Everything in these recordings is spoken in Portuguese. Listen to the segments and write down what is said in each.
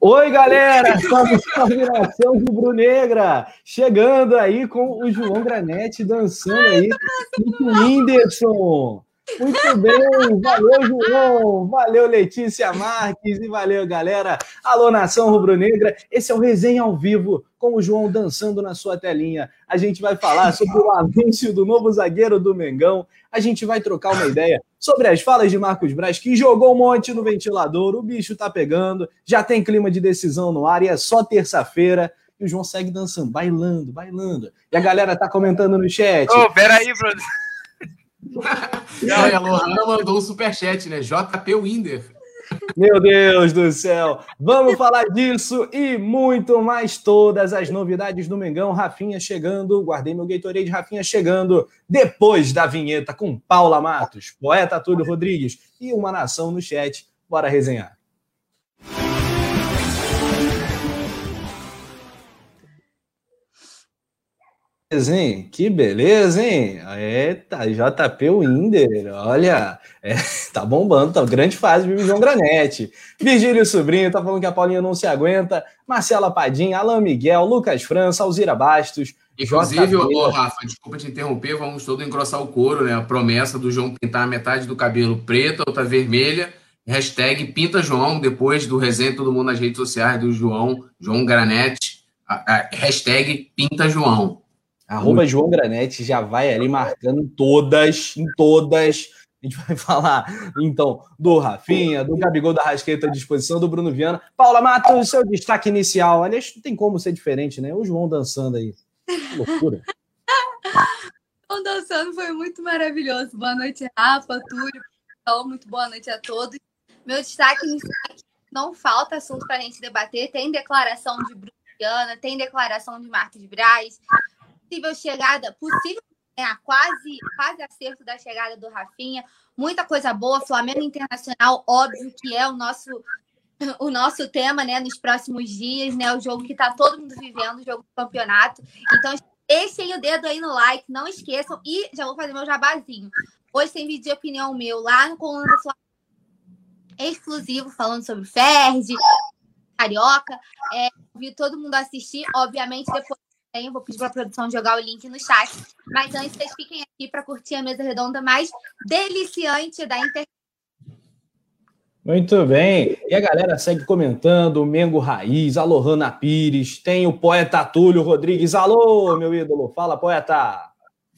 Oi, galera! Salve, salve, nação rubro-negra! Chegando aí com o João Granete dançando aí com o Whindersson. Muito bem, valeu, João, valeu, Letícia Marques e valeu, galera. Alô, nação rubro-negra, esse é o Resenha ao Vivo com o João dançando na sua telinha. A gente vai falar sobre o anúncio do novo zagueiro do Mengão, a gente vai trocar uma ideia sobre as falas de Marcos Braz, que jogou um monte no ventilador, o bicho tá pegando, já tem clima de decisão no ar e é só terça-feira. E o João segue dançando, bailando, bailando. E a galera tá comentando no chat. Ô, oh, peraí, Bruno. Não, a Lohana mandou um superchat, né? JP Winder. Meu Deus do céu! Vamos falar disso e muito mais todas as novidades do Mengão. Rafinha chegando, guardei meu Gatorade, Rafinha chegando depois da vinheta com Paula Matos, poeta Túlio Rodrigues e uma nação no chat. Bora resenhar. Hein? Que beleza, hein? Eita, JP Winder, olha, é, tá bombando, tá grande fase do João Granete. Virgílio Sobrinho tá falando que a Paulinha não se aguenta. Marcela Padim, Alain Miguel, Lucas França, Alzira Bastos. Inclusive, ô, Rafa, desculpa te interromper, vamos todo engrossar o couro, né? A promessa do João pintar metade do cabelo preta, outra vermelha. Hashtag Pinta João, depois do resenha todo mundo nas redes sociais do João, João Granete. A, a, hashtag Pinta João. Arroba João Granete já vai ali marcando todas, em todas. A gente vai falar, então, do Rafinha, do Gabigol da Rasqueta à disposição, do Bruno Viana. Paula Matos, seu destaque inicial. Aliás, não tem como ser diferente, né? O João dançando aí. Que loucura. o dançando foi muito maravilhoso. Boa noite, Rafa, Túlio. Muito boa noite a todos. Meu destaque inicial é não falta assunto para a gente debater. Tem declaração de Bruno Viana, tem declaração de Marcos Braz, possível chegada, possível é, quase, quase acerto da chegada do Rafinha, muita coisa boa, Flamengo Internacional, óbvio que é o nosso o nosso tema, né, nos próximos dias, né, o jogo que está todo mundo vivendo, o jogo do campeonato. Então, deixem o dedo aí no like, não esqueçam e já vou fazer meu jabazinho. Hoje tem vídeo de opinião meu lá no Coluna do Flamengo exclusivo falando sobre Ferdi, Carioca. É, vi todo mundo assistir, obviamente depois também. Vou pedir para a produção jogar o link no chat. Mas antes, vocês fiquem aqui para curtir a mesa redonda mais deliciante da internet. Muito bem. E a galera segue comentando, o Mengo Raiz, a Lohana Pires, tem o poeta Túlio Rodrigues. Alô, meu ídolo, fala, poeta.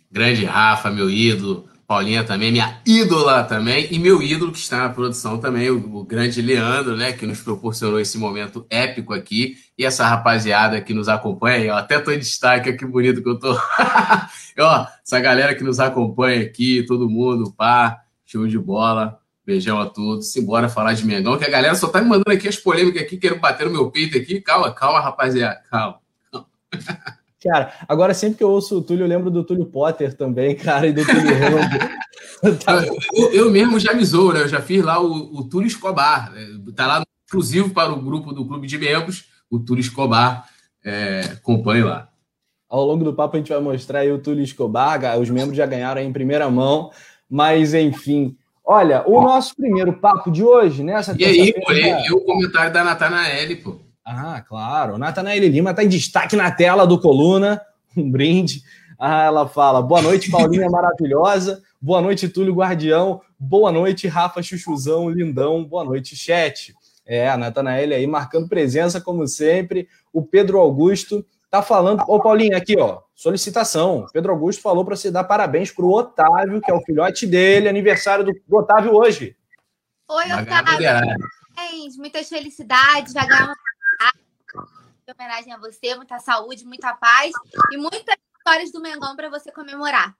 Grande Rafa, meu ídolo. Paulinha também, minha ídola também, e meu ídolo que está na produção também, o, o, grande Leandro, né, que nos proporcionou esse momento épico aqui, e essa rapaziada que nos acompanha, ó, até tô em destaque, que bonito que eu tô. ó, essa galera que nos acompanha aqui, todo mundo, pá, show de bola. Beijão a todos. Simbora falar de Mengão, que a galera só tá me mandando aqui as polêmicas aqui, querendo bater no meu peito aqui. Calma, calma, rapaziada, calma. calma. Cara, agora sempre que eu ouço o Túlio, eu lembro do Túlio Potter também, cara, e do Túlio Rando. tá. eu, eu, mesmo já me zoo, né? Eu já fiz lá o, o Túlio Escobar. Né? Tá lá exclusivo para o grupo do Clube de Membros, o Túlio Escobar. É, acompanhe lá. Ao longo do papo a gente vai mostrar aí o Túlio Escobar, os membros já ganharam aí em primeira mão, mas enfim. Olha, o nosso primeiro papo de hoje, nessa E aí, pô, e o comentário da Natanael, pô. Ah, claro. Natanael Lima está em destaque na tela do Coluna. Um brinde. Ah, ela fala: boa noite, Paulinha maravilhosa. Boa noite, Túlio Guardião. Boa noite, Rafa Chuchuzão, lindão. Boa noite, chat. É, a Natanael aí marcando presença, como sempre. O Pedro Augusto tá falando. Ô, Paulinha, aqui, ó. Solicitação. Pedro Augusto falou para você dar parabéns pro Otávio, que é o filhote dele, aniversário do, do Otávio hoje. Oi, Otávio. Muitas felicidades. Vai ganhar uma em homenagem a você, muita saúde, muita paz e muitas histórias do Mengão para você comemorar.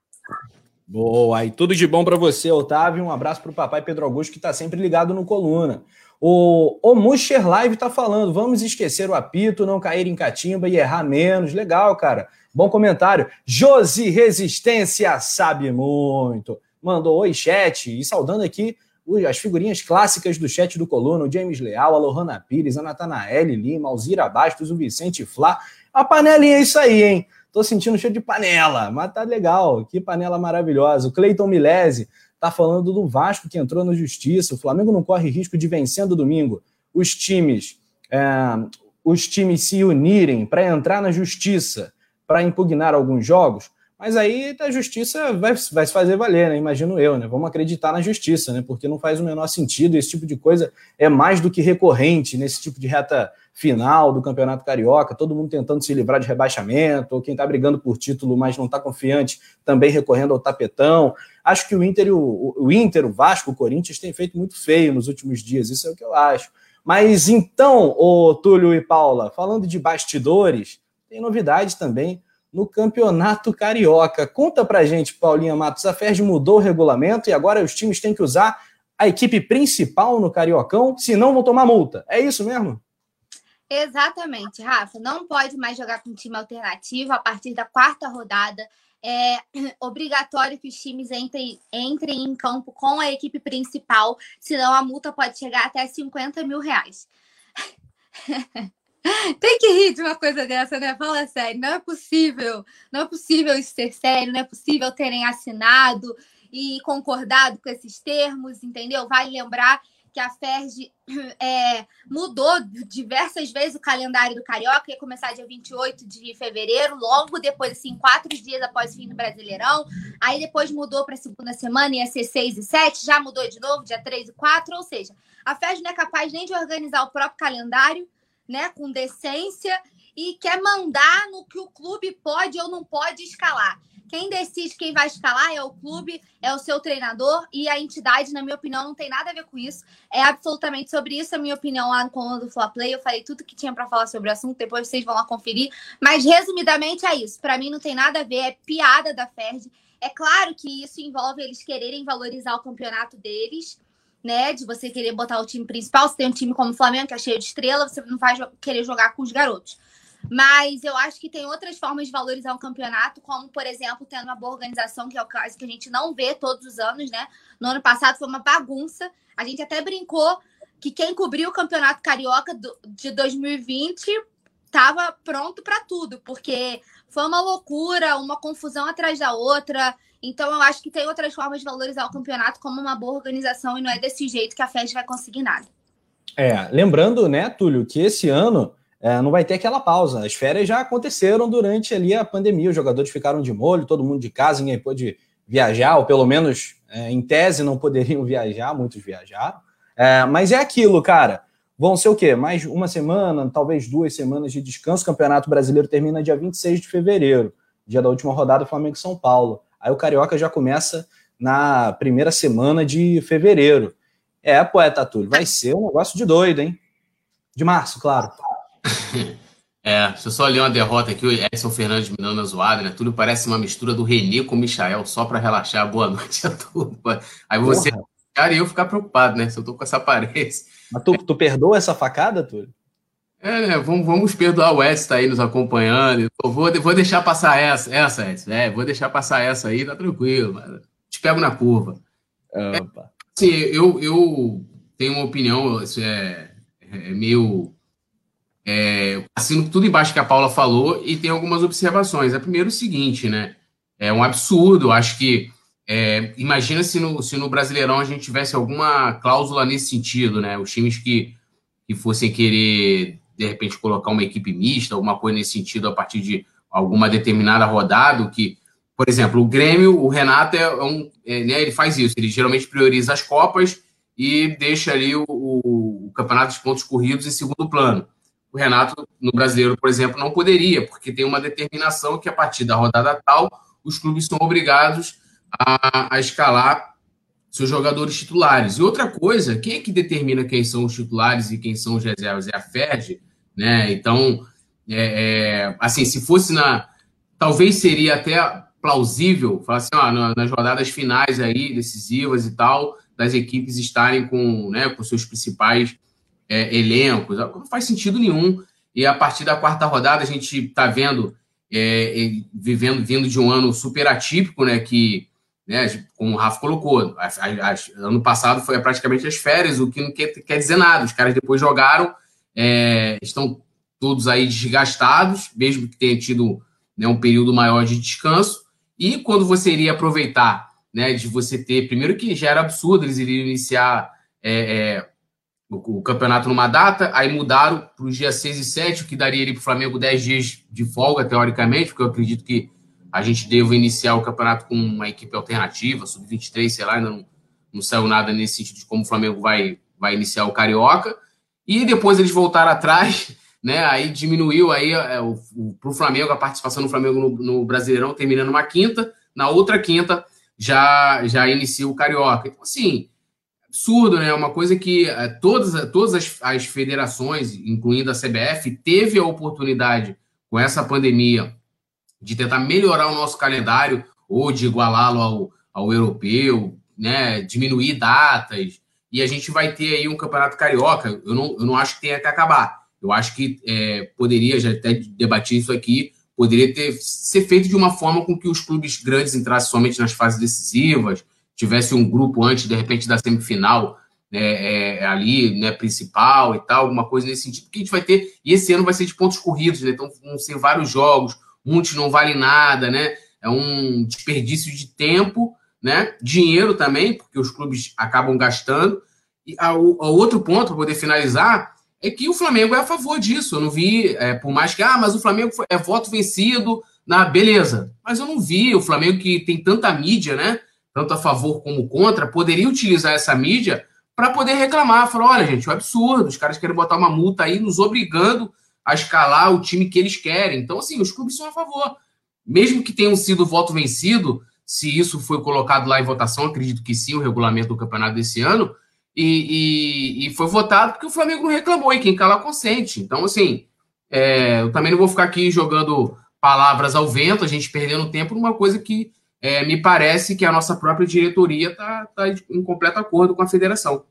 Boa, e tudo de bom para você, Otávio. Um abraço para o papai Pedro Augusto, que está sempre ligado no Coluna. O, o Musher Live está falando: vamos esquecer o apito, não cair em catimba e errar menos. Legal, cara. Bom comentário. Josi Resistência sabe muito. Mandou oi, chat. E saudando aqui as figurinhas clássicas do chat do Coluna, o James Leal, a Lohana Pires, a Natanael Lima, Alzira Bastos, o Vicente Flá. A panelinha é isso aí, hein? Tô sentindo cheio de panela, mas tá legal. Que panela maravilhosa. O Cleiton Milese Está falando do Vasco que entrou na justiça. O Flamengo não corre risco de vencendo domingo. Os times, é, os times se unirem para entrar na justiça para impugnar alguns jogos. Mas aí a justiça vai, vai se fazer valer, né? Imagino eu, né? Vamos acreditar na justiça, né? Porque não faz o menor sentido. Esse tipo de coisa é mais do que recorrente nesse tipo de reta final do Campeonato Carioca. Todo mundo tentando se livrar de rebaixamento, ou quem está brigando por título, mas não está confiante, também recorrendo ao tapetão. Acho que o Inter, o, o Inter, o Vasco, o Corinthians têm feito muito feio nos últimos dias. Isso é o que eu acho. Mas então, o Túlio e Paula, falando de bastidores, tem novidade também no Campeonato Carioca. Conta pra gente, Paulinha Matos, a Ferdi mudou o regulamento e agora os times têm que usar a equipe principal no Cariocão, senão vão tomar multa. É isso mesmo? Exatamente, Rafa. Não pode mais jogar com time alternativo a partir da quarta rodada. É obrigatório que os times entrem, entrem em campo com a equipe principal, senão a multa pode chegar até 50 mil reais. Tem que rir de uma coisa dessa, né? Fala sério, não é possível. Não é possível isso ser sério, não é possível terem assinado e concordado com esses termos, entendeu? Vale lembrar que a FERJ é, mudou diversas vezes o calendário do Carioca, ia começar dia 28 de fevereiro, logo depois, assim, quatro dias após o fim do Brasileirão. Aí depois mudou para a segunda semana, ia ser 6 e 7, já mudou de novo, dia 3 e 4, ou seja, a FERJ não é capaz nem de organizar o próprio calendário né, com decência e quer mandar no que o clube pode ou não pode escalar. Quem decide quem vai escalar é o clube, é o seu treinador e a entidade, na minha opinião, não tem nada a ver com isso. É absolutamente sobre isso a minha opinião lá no coluna do Fla Play. Eu falei tudo que tinha para falar sobre o assunto, depois vocês vão lá conferir. Mas resumidamente é isso. Para mim não tem nada a ver, é piada da Ferd. É claro que isso envolve eles quererem valorizar o campeonato deles, né? De você querer botar o time principal. Se tem um time como o Flamengo, que é cheio de estrela, você não vai querer jogar com os garotos. Mas eu acho que tem outras formas de valorizar um campeonato, como, por exemplo, tendo uma boa organização, que é o caso que a gente não vê todos os anos, né? No ano passado foi uma bagunça. A gente até brincou que quem cobriu o campeonato carioca de 2020 estava pronto para tudo, porque foi uma loucura, uma confusão atrás da outra. Então, eu acho que tem outras formas de valorizar o campeonato como uma boa organização e não é desse jeito que a FED vai conseguir nada. É, lembrando, né, Túlio, que esse ano é, não vai ter aquela pausa. As férias já aconteceram durante ali a pandemia, os jogadores ficaram de molho, todo mundo de casa, ninguém pôde viajar, ou pelo menos é, em tese não poderiam viajar, muitos viajaram. É, mas é aquilo, cara. Vão ser o quê? Mais uma semana, talvez duas semanas de descanso. O Campeonato Brasileiro termina dia 26 de fevereiro, dia da última rodada Flamengo São Paulo. Aí o Carioca já começa na primeira semana de fevereiro. É, poeta Túlio, vai ser um negócio de doido, hein? De março, claro. É, deixa eu só ler uma derrota aqui, o Edson Fernandes me dando zoada, né? Tudo parece uma mistura do Renê com o Michael, só para relaxar. Boa noite a todos. Aí você, Porra. cara, e eu ficar preocupado, né? Se eu tô com essa aparência. Mas tu, tu perdoa essa facada, Túlio? É, né? Vamos, vamos perdoar o Edson tá aí nos acompanhando. Eu vou, vou deixar passar essa, essa, Edson. É, vou deixar passar essa aí, tá tranquilo. Mas te pego na curva. É, assim, eu, eu tenho uma opinião, isso é, é meio. É, assino tudo embaixo que a Paula falou e tem algumas observações. É o seguinte, né? É um absurdo. Acho que. É, imagina se no, se no Brasileirão a gente tivesse alguma cláusula nesse sentido, né? Os times que, que fossem querer de repente colocar uma equipe mista, alguma coisa nesse sentido a partir de alguma determinada rodada, que, por exemplo, o Grêmio, o Renato é um, é, né, ele faz isso, ele geralmente prioriza as copas e deixa ali o, o, o campeonato de pontos corridos em segundo plano. O Renato, no brasileiro, por exemplo, não poderia, porque tem uma determinação que a partir da rodada tal, os clubes são obrigados a, a escalar seus jogadores titulares. E outra coisa, quem é que determina quem são os titulares e quem são os reservas? É a FED, né? Então, é, é, assim, se fosse na. Talvez seria até plausível falar assim, ó, nas rodadas finais aí, decisivas e tal, das equipes estarem com, né, com seus principais é, elencos. Não faz sentido nenhum. E a partir da quarta rodada, a gente está vendo, é, vivendo, vindo de um ano super atípico, né? Que, né, como o Rafa colocou, ano passado foi praticamente as férias, o que não quer, quer dizer nada. Os caras depois jogaram é, estão todos aí desgastados, mesmo que tenha tido né, um período maior de descanso. E quando você iria aproveitar né? De você ter, primeiro que já era absurdo, eles iriam iniciar é, é, o, o, campeonato numa data, aí mudaram para os dias 6 e 7, o que daria para o Flamengo 10 dias de folga, teoricamente, porque eu acredito que a gente deva iniciar o campeonato com uma equipe alternativa, sub-23, sei lá, ainda não, não saiu nada nesse sentido de como o Flamengo vai, vai iniciar o Carioca. E depois eles voltaram atrás, né? Aí diminuiu aí é, para o Flamengo, a participação do Flamengo no, no, Brasileirão, terminando uma quinta. Na outra quinta já, já inicia o Carioca. Então, assim, absurdo, né? Uma coisa que é, todas, todas as, as federações, incluindo a CBF, teve a oportunidade com essa pandemia de tentar melhorar o nosso calendário ou de igualá-lo ao, ao europeu, né? Diminuir datas. E a gente vai ter aí um campeonato carioca. Eu não, eu não acho que tenha que acabar. Eu acho que é, poderia, já até debater isso aqui, poderia ter ser feito de uma forma com que os clubes grandes entrassem somente nas fases decisivas, tivesse um grupo antes, de repente, da semifinal né, é, ali, né, principal e tal, alguma coisa nesse sentido, que a gente vai ter, e esse ano vai ser de pontos corridos, né, então vão ser vários jogos, muitos não valem nada, né, é um desperdício de tempo, né, dinheiro também, porque os clubes acabam gastando, e a outro ponto, para poder finalizar, é que o Flamengo é a favor disso, eu não vi, é, por mais que, ah, mas o Flamengo é voto vencido, na beleza, mas eu não vi o Flamengo que tem tanta mídia, né, tanto a favor como contra, poderia utilizar essa mídia para poder reclamar. Falar: olha, gente, é um absurdo, os caras querem botar uma multa aí, nos obrigando a escalar o time que eles querem. Então, assim, os clubes são a favor. Mesmo que tenham sido voto vencido, se isso foi colocado lá em votação, acredito que sim, o regulamento do campeonato desse ano, e, e, e foi votado porque o Flamengo não reclamou, e quem cala consente. Então, assim, é, eu também não vou ficar aqui jogando palavras ao vento, a gente perdendo tempo numa coisa que é, me parece que a nossa própria diretoria está tá em completo acordo com a federação.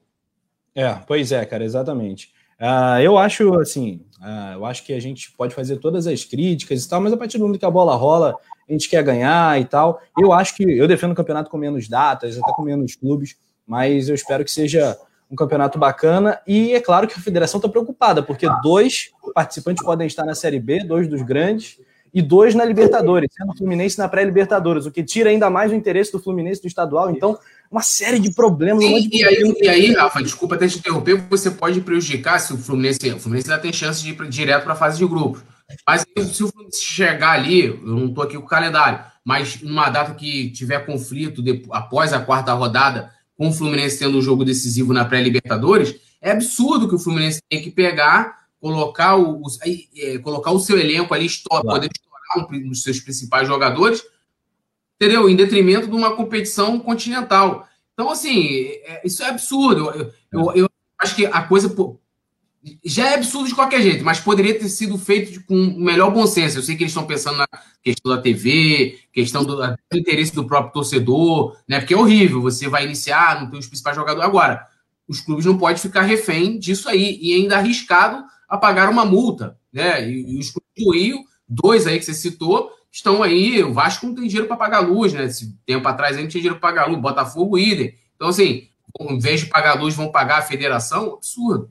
É, pois é, cara, exatamente. Uh, eu acho assim, uh, eu acho que a gente pode fazer todas as críticas e tal, mas a partir do momento que a bola rola, a gente quer ganhar e tal. Eu acho que eu defendo o campeonato com menos datas, até com menos clubes, mas eu espero que seja um campeonato bacana. E é claro que a federação está preocupada, porque dois participantes podem estar na Série B, dois dos grandes, e dois na Libertadores, sendo o Fluminense na pré-Libertadores, o que tira ainda mais o interesse do Fluminense do estadual. Então, uma série de problemas. Sim, de e, aí, e aí, Rafa, desculpa até te interromper, você pode prejudicar se o Fluminense. O Fluminense ainda tem chance de ir direto para a fase de grupos. Mas se o Fluminense chegar ali, eu não estou aqui com o calendário, mas numa data que tiver conflito depois, após a quarta rodada, com o Fluminense tendo um jogo decisivo na pré-Libertadores, é absurdo que o Fluminense tenha que pegar, colocar o, o é, colocar o seu elenco ali, claro. poder um dos seus principais jogadores, entendeu? Em detrimento de uma competição continental. Então, assim, é, isso é absurdo. Eu, eu, eu, acho que a coisa pô, já é absurdo de qualquer jeito, mas poderia ter sido feito de, com o melhor bom senso. Eu sei que eles estão pensando na questão da TV, questão do, do, interesse do próprio torcedor, né? Porque é horrível, você vai iniciar, não tem os principais jogadores. Agora, os clubes não podem ficar refém disso aí, e ainda arriscado a pagar uma multa, né? E, e os clubes do Rio dois aí que você citou, estão aí. O Vasco não tem dinheiro para pagar luz, né? Esse tempo atrás a gente tinha dinheiro para pagar luz, Botafogo, idem. Então, assim, em vez de pagar luz, vão pagar a federação? Absurdo.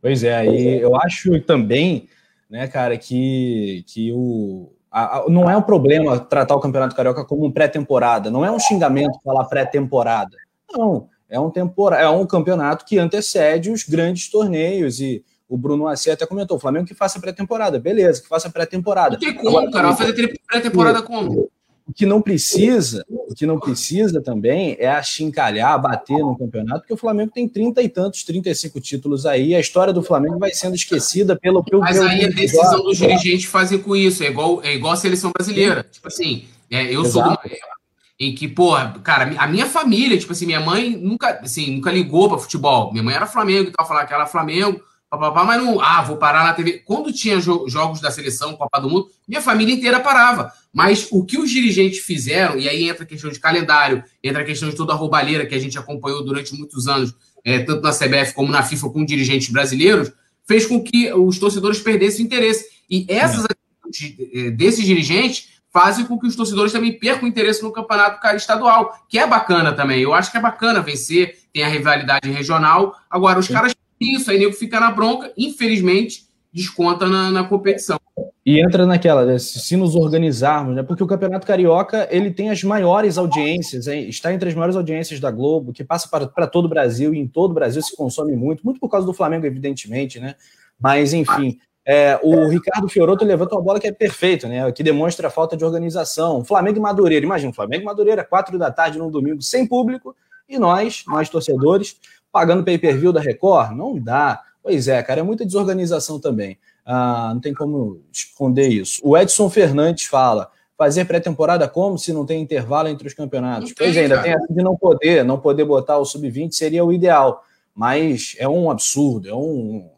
Pois é, e eu acho também, né, cara, que, que o. A, a, não é um problema tratar o Campeonato Carioca como um pré-temporada, não é um xingamento falar pré-temporada. Não, é um, tempora, é um campeonato que antecede os grandes torneios e o Bruno Assi até comentou: o Flamengo que faça pré-temporada. Beleza, que faça pré-temporada. Não tem como, Agora, cara. Vai fazer pré-temporada como? O que não precisa, o que não precisa também é achincalhar, bater no campeonato, porque o Flamengo tem 30 e tantos, 35 títulos aí, a história do Flamengo vai sendo esquecida pelo que Mas aí a decisão dos dirigentes fazer com isso, é igual, é igual a seleção brasileira. Tipo assim, é, eu Exato. sou do em que, pô, cara, a minha família, tipo assim, minha mãe nunca, assim, nunca ligou para futebol. Minha mãe era Flamengo e tal, falava que era Flamengo papapá, mas não, ah, vou parar na TV. Quando tinha jo jogos da seleção, Copa do Mundo, minha família inteira parava. Mas o que os dirigentes fizeram, e aí entra a questão de calendário, entra a questão de toda a roubalheira que a gente acompanhou durante muitos anos, é, tanto na CBF como na FIFA, com dirigentes brasileiros, fez com que os torcedores perdessem interesse. E essas é. desses dirigentes fazem com que os torcedores também percam interesse no campeonato estadual, que é bacana também. Eu acho que é bacana vencer, tem a rivalidade regional. Agora, os caras isso, aí nego fica na bronca, infelizmente, desconta na, na competição. E entra naquela, né, se nos organizarmos, né? Porque o Campeonato Carioca ele tem as maiores audiências, hein? está entre as maiores audiências da Globo, que passa para, para todo o Brasil, e em todo o Brasil se consome muito, muito por causa do Flamengo, evidentemente, né? Mas, enfim, é, o Ricardo Fioroto levanta uma bola que é perfeita, né? Que demonstra a falta de organização. Flamengo e Madureira, imagina, Flamengo e Madureira, quatro da tarde num domingo, sem público, e nós, nós torcedores, pagando pay-per-view da Record? Não dá. Pois é, cara, é muita desorganização também. Ah, não tem como esconder isso. O Edson Fernandes fala: fazer pré-temporada como se não tem intervalo entre os campeonatos? Pois é, ainda tem de não poder, não poder botar o sub-20 seria o ideal, mas é um absurdo, é um,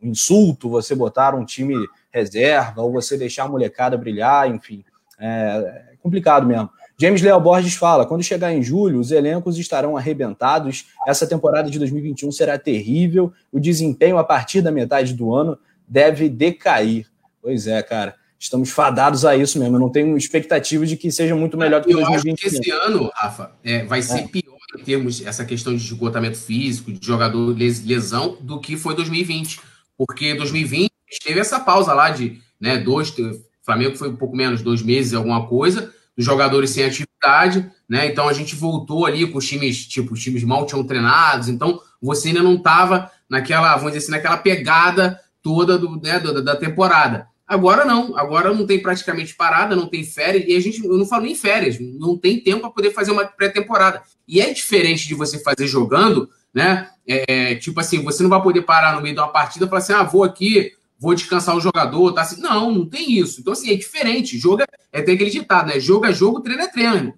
insulto você botar um time reserva ou você deixar a molecada brilhar, enfim, é, é complicado mesmo. James Leal Borges fala: quando chegar em julho, os elencos estarão arrebentados. Essa temporada de 2021 será terrível. O desempenho a partir da metade do ano deve decair. Pois é, cara. Estamos fadados a isso mesmo. Eu não tenho expectativa de que seja muito melhor do que 2021. que esse ano, Rafa, é, vai ser é. pior em termos essa questão de esgotamento físico, de jogador lesão, do que foi 2020. Porque 2020 teve essa pausa lá de né, dois. Flamengo foi um pouco menos, dois meses, alguma coisa, dos jogadores sem atividade, né? Então a gente voltou ali com os times, tipo, os times mal tinham treinados, então você ainda não estava naquela, vamos dizer assim, naquela pegada toda do, né, da temporada. Agora não, agora não tem praticamente parada, não tem férias, e a gente, eu não falo nem férias, não tem tempo para poder fazer uma pré-temporada. E é diferente de você fazer jogando, né? É, tipo assim, você não vai poder parar no meio de uma partida e falar assim, ah, vou aqui, vou descansar o jogador, tá assim. Não, não tem isso. Então, assim, é diferente. Joga, é tem aquele ditado, né? Jogo é jogo, treino é treino.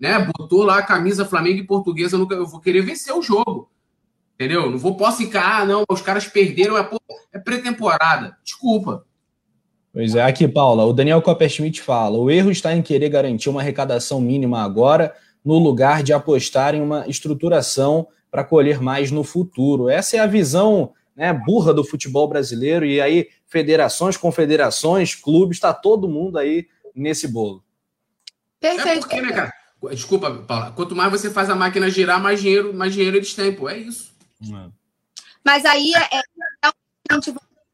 Né? Botou lá a camisa Flamengo e Portuguesa, eu, eu vou querer vencer o jogo. Entendeu? Não vou posso ficar, ah, não, os caras perderam, é, é pré-temporada. Desculpa. Pois é, aqui, Paula, o Daniel Copperschmidt fala: o erro está em querer garantir uma arrecadação mínima agora, no lugar de apostar em uma estruturação para colher mais no futuro. Essa é a visão né, burra do futebol brasileiro, e aí federações, confederações, clubes, está todo mundo aí nesse bolo. Perfeito. É porque, né, cara? Desculpa, Paula. Quanto mais você faz a máquina girar, mais dinheiro, mais dinheiro eles têm, pô. É isso. Mas aí é, é, é um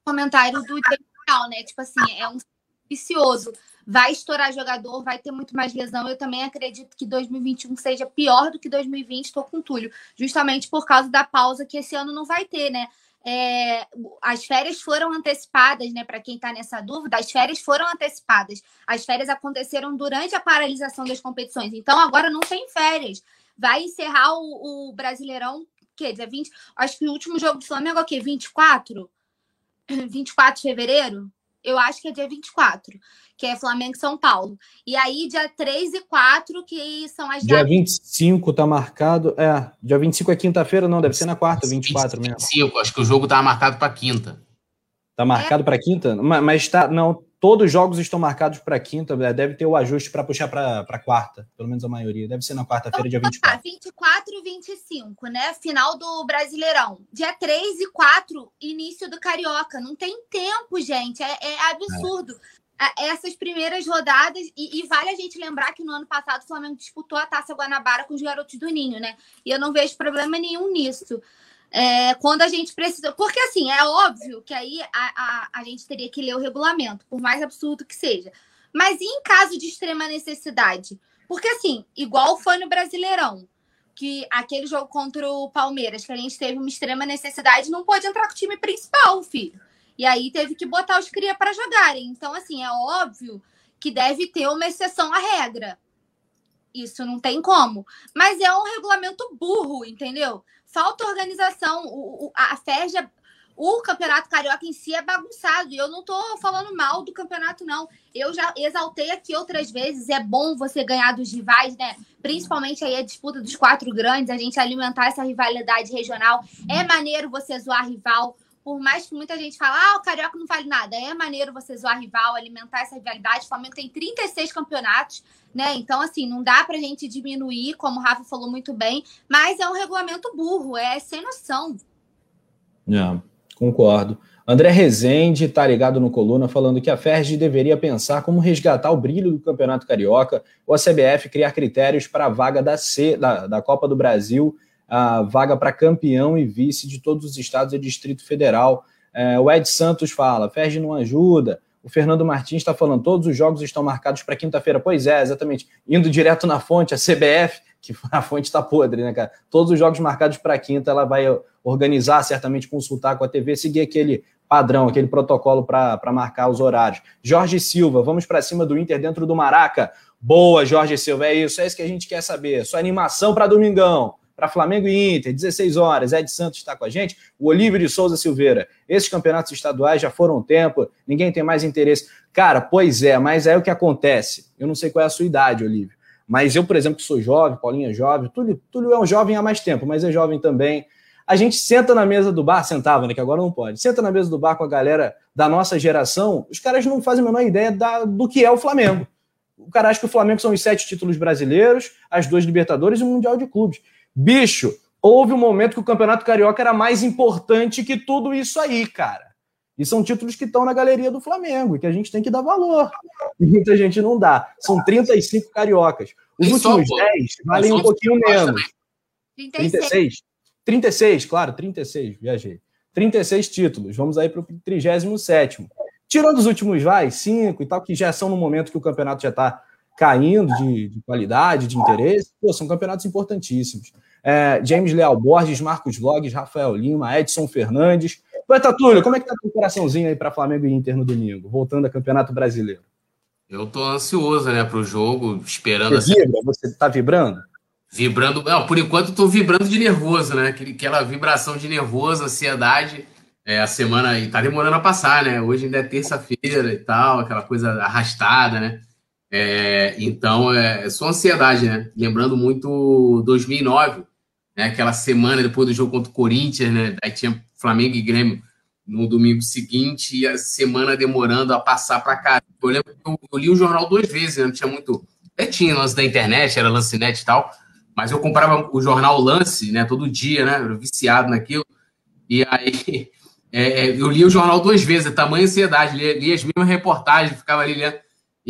comentário do geral, né? Tipo assim, é um vicioso. Vai estourar jogador, vai ter muito mais lesão. Eu também acredito que 2021 seja pior do que 2020. Estou com Túlio, justamente por causa da pausa que esse ano não vai ter, né? É, as férias foram antecipadas, né? Para quem está nessa dúvida, as férias foram antecipadas. As férias aconteceram durante a paralisação das competições. Então agora não tem férias. Vai encerrar o, o Brasileirão quê? Dia 20? Acho que o último jogo do Flamengo é o quê? 24? 24 de fevereiro? Eu acho que é dia 24, que é Flamengo e São Paulo. E aí, dia 3 e 4, que são as Dia datas... 25 tá marcado. É, dia 25 é quinta-feira, não, deve ser na quarta, 24 mesmo. 25, acho que o jogo tá marcado para quinta. Tá marcado é. para quinta? Mas, mas tá, não, todos os jogos estão marcados para quinta, é, deve ter o ajuste para puxar para quarta, pelo menos a maioria. Deve ser na quarta-feira, dia 24. 24 e 25, né? Final do Brasileirão. Dia 3 e 4, início do Carioca. Não tem tempo, gente. É, é absurdo. É. Essas primeiras rodadas, e, e, vale a gente lembrar que no ano passado o Flamengo disputou a Taça Guanabara com os garotos do Ninho, né? E eu não vejo problema nenhum nisso. É, quando a gente precisa. Porque, assim, é óbvio que aí a, a, a gente teria que ler o regulamento, por mais absurdo que seja. Mas e em caso de extrema necessidade? Porque, assim, igual foi no Brasileirão, que aquele jogo contra o Palmeiras, que a gente teve uma extrema necessidade, não pôde entrar com o time principal, filho. E aí teve que botar os cria para jogarem. Então, assim, é óbvio que deve ter uma exceção à regra. Isso não tem como. Mas é um regulamento burro, entendeu? Falta organização. O, a FERJ, o campeonato carioca em si é bagunçado. E eu não estou falando mal do campeonato, não. Eu já exaltei aqui outras vezes. É bom você ganhar dos rivais, né? Principalmente aí a disputa dos quatro grandes, a gente alimentar essa rivalidade regional. É maneiro você zoar rival por mais que muita gente fale, ah, o Carioca não vale nada, é maneiro você zoar rival, alimentar essa rivalidade. O Flamengo tem 36 campeonatos, né? Então, assim, não dá pra gente diminuir, como o Rafa falou muito bem, mas é um regulamento burro, é sem noção. É, concordo. André Rezende está ligado no Coluna falando que a FERJ deveria pensar como resgatar o brilho do Campeonato Carioca ou a CBF criar critérios para a vaga da, C, da, da Copa do Brasil a vaga para campeão e vice de todos os estados e Distrito Federal. É, o Ed Santos fala: Ferge não ajuda. O Fernando Martins está falando, todos os jogos estão marcados para quinta-feira. Pois é, exatamente. Indo direto na fonte, a CBF, que a fonte está podre, né, cara? Todos os jogos marcados para quinta, ela vai organizar, certamente consultar com a TV, seguir aquele padrão, aquele protocolo para marcar os horários. Jorge Silva, vamos para cima do Inter dentro do Maraca. Boa, Jorge Silva, é isso, é isso que a gente quer saber. Sua animação para domingão para Flamengo e Inter, 16 horas. Ed Santos está com a gente, o Olívio de Souza Silveira. Esses campeonatos estaduais já foram um tempo, ninguém tem mais interesse. Cara, pois é, mas é o que acontece. Eu não sei qual é a sua idade, Olívio, mas eu, por exemplo, que sou jovem, Paulinho é jovem, Túlio, Túlio é um jovem há mais tempo, mas é jovem também. A gente senta na mesa do bar, sentava, né? Que agora não pode. Senta na mesa do bar com a galera da nossa geração, os caras não fazem a menor ideia da, do que é o Flamengo. O cara acha que o Flamengo são os sete títulos brasileiros, as duas Libertadores e o Mundial de Clubes. Bicho, houve um momento que o Campeonato Carioca era mais importante que tudo isso aí, cara. E são títulos que estão na galeria do Flamengo e que a gente tem que dar valor. E muita gente não dá. São 35 cariocas. Os últimos 10 valem um pouquinho menos. 36. 36. 36, claro, 36, viajei. 36 títulos. Vamos aí para o 37. Tirando os últimos, vai, 5 e tal, que já são no momento que o campeonato já está caindo de, de, qualidade, de interesse. Pô, são campeonatos importantíssimos é, James Leal Borges, Marcos Logs, Rafael Lima, Edson Fernandes. Poeta Túlio, como é que tá o coraçãozinho aí para Flamengo e Inter no domingo, voltando ao Campeonato Brasileiro? Eu tô ansioso, né, para o jogo, esperando. Você vibra? Você tá vibrando? Vibrando. Não, por enquanto tô vibrando de nervoso, né? Aquela vibração de nervoso, ansiedade. É, a semana e tá demorando a passar, né? Hoje ainda é terça-feira e tal, aquela coisa arrastada, né? É, então, é, só ansiedade, né? Lembrando muito 2009, né? Aquela semana depois do jogo contra o Corinthians, né? Aí tinha Flamengo e Grêmio no domingo seguinte e a semana demorando a passar para cá. Eu lembro que eu, eu, li o jornal duas vezes, né? não tinha muito. É, tinha lance da internet, era lance net e tal, mas eu comprava o jornal Lance, né? Todo dia, né? Eu viciado naquilo. E aí é, é, eu li o jornal duas vezes, tamanha ansiedade, li, li as mesmas reportagens, ficava ali lendo.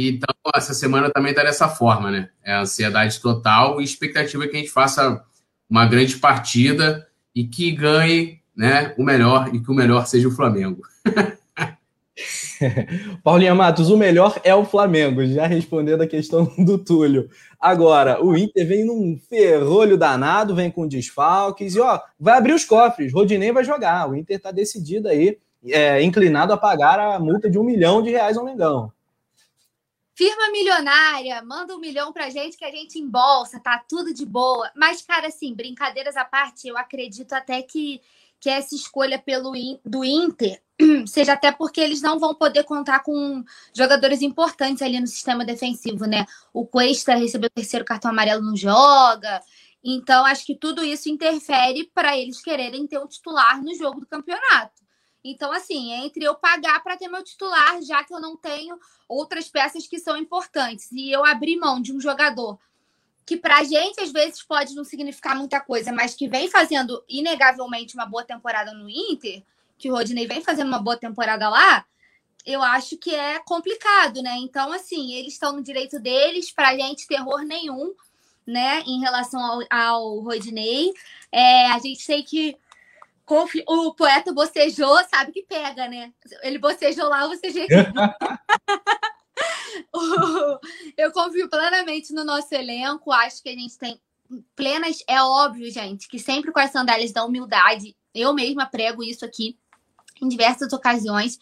Então, essa semana também está dessa forma, né? É ansiedade total e expectativa é que a gente faça uma grande partida e que ganhe né, o melhor e que o melhor seja o Flamengo. Paulinha Matos, o melhor é o Flamengo, já respondendo a questão do Túlio. Agora, o Inter vem num ferrolho danado, vem com desfalques e ó, vai abrir os cofres. Rodinei vai jogar. O Inter está decidido aí, é, inclinado a pagar a multa de um milhão de reais ao Mengão. Firma milionária, manda um milhão pra gente que a gente embolsa, tá tudo de boa. Mas, cara, assim, brincadeiras à parte, eu acredito até que, que essa escolha pelo do Inter seja até porque eles não vão poder contar com jogadores importantes ali no sistema defensivo, né? O Cuesta recebeu o terceiro cartão amarelo, não joga. Então, acho que tudo isso interfere para eles quererem ter um titular no jogo do campeonato. Então, assim, entre eu pagar para ter meu titular, já que eu não tenho outras peças que são importantes, e eu abrir mão de um jogador que para a gente às vezes pode não significar muita coisa, mas que vem fazendo inegavelmente uma boa temporada no Inter, que o Rodinei vem fazendo uma boa temporada lá, eu acho que é complicado, né? Então, assim, eles estão no direito deles, para a gente terror nenhum, né, em relação ao, ao. É, a gente tem que o poeta bocejou, sabe que pega, né? Ele bocejou lá, você já. eu confio plenamente no nosso elenco. Acho que a gente tem plenas. É óbvio, gente, que sempre com as sandálias da humildade, eu mesma prego isso aqui em diversas ocasiões.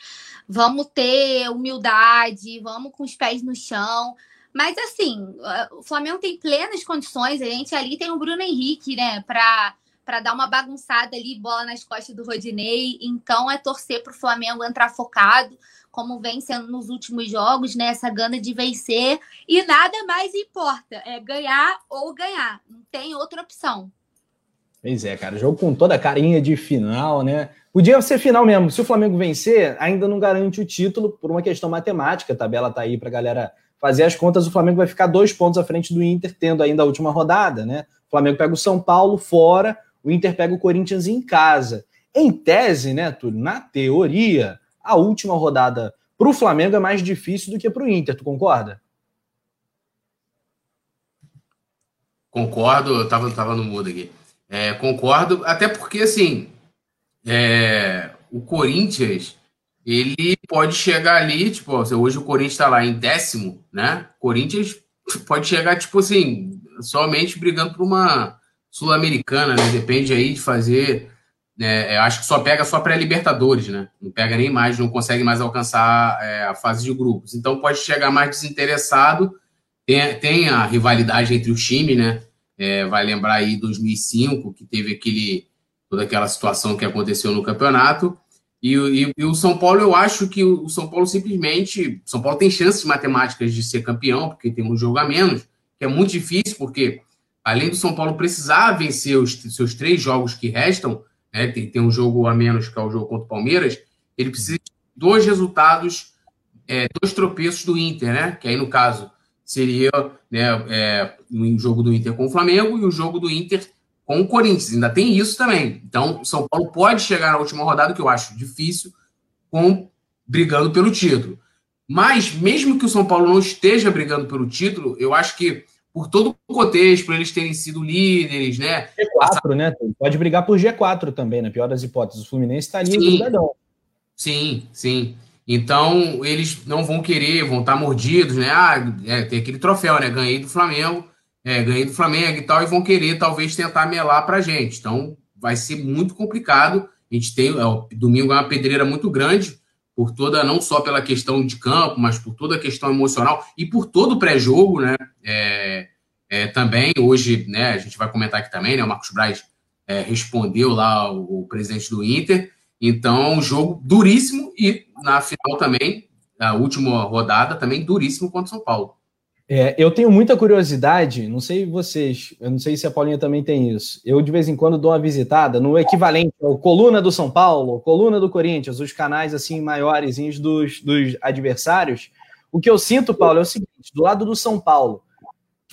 Vamos ter humildade, vamos com os pés no chão. Mas assim, o Flamengo tem plenas condições. A gente ali tem o Bruno Henrique, né, para para dar uma bagunçada ali, bola nas costas do Rodinei. Então é torcer para o Flamengo entrar focado, como vem sendo nos últimos jogos, né? Essa gana de vencer. E nada mais importa, é ganhar ou ganhar. Não tem outra opção. Pois é, cara. Jogo com toda a carinha de final, né? Podia ser final mesmo. Se o Flamengo vencer, ainda não garante o título por uma questão matemática. A tabela tá aí para galera fazer as contas. O Flamengo vai ficar dois pontos à frente do Inter, tendo ainda a última rodada, né? O Flamengo pega o São Paulo fora o Inter pega o Corinthians em casa. Em tese, né, Túlio? Na teoria, a última rodada para o Flamengo é mais difícil do que para o Inter, tu concorda? Concordo, eu tava, tava no mudo aqui. É, concordo, até porque, assim, é, o Corinthians, ele pode chegar ali, tipo, hoje o Corinthians está lá em décimo, né? Corinthians pode chegar, tipo assim, somente brigando por uma Sul-Americana, né? Depende aí de fazer. É, acho que só pega só pré-Libertadores, né? Não pega nem mais, não consegue mais alcançar é, a fase de grupos. Então pode chegar mais desinteressado. Tem, tem a rivalidade entre os times, né? É, vai lembrar aí 2005, que teve aquele, toda aquela situação que aconteceu no campeonato. E, e, e, o São Paulo, eu acho que o São Paulo simplesmente. São Paulo tem chances matemáticas de ser campeão, porque tem um jogo a menos, que é muito difícil, porque além do São Paulo precisar vencer os seus três jogos que restam, né, tem, tem um jogo a menos, que é o jogo contra o Palmeiras, ele precisa de dois resultados, é, dois tropeços do Inter, né? Que aí, no caso, seria né, é, um jogo do Inter com o Flamengo e o jogo do Inter com o Corinthians. Ainda tem isso também. Então, o São Paulo pode chegar na última rodada, que eu acho difícil, com brigando pelo título. Mas, mesmo que o São Paulo não esteja brigando pelo título, eu acho que, por todo o contexto, por eles terem sido líderes, né? G4, né? Pode brigar por G4 também, na pior das hipóteses. O Fluminense está ali sim, grudadão. Sim, sim. Então, eles não vão querer, vão estar mordidos, né? Ah, é, tem aquele troféu, né? Ganhei do Flamengo é, ganhei do Flamengo e tal, e vão querer talvez tentar melar para a gente. Então vai ser muito complicado. A gente tem, é, o domingo é uma pedreira muito grande, por toda, não só pela questão de campo, mas por toda a questão emocional e por todo o pré-jogo, né? É, é, também, hoje, né, a gente vai comentar aqui também, né? O Marcos Braz é, respondeu lá o, o, presidente do Inter. Então, jogo duríssimo e na final também, a última rodada, também duríssimo contra o São Paulo. É, eu tenho muita curiosidade, não sei vocês, eu não sei se a Paulinha também tem isso. Eu, de vez em quando, dou uma visitada no equivalente ao Coluna do São Paulo, Coluna do Corinthians, os canais assim maiores dos, dos adversários. O que eu sinto, Paulo, é o seguinte: do lado do São Paulo,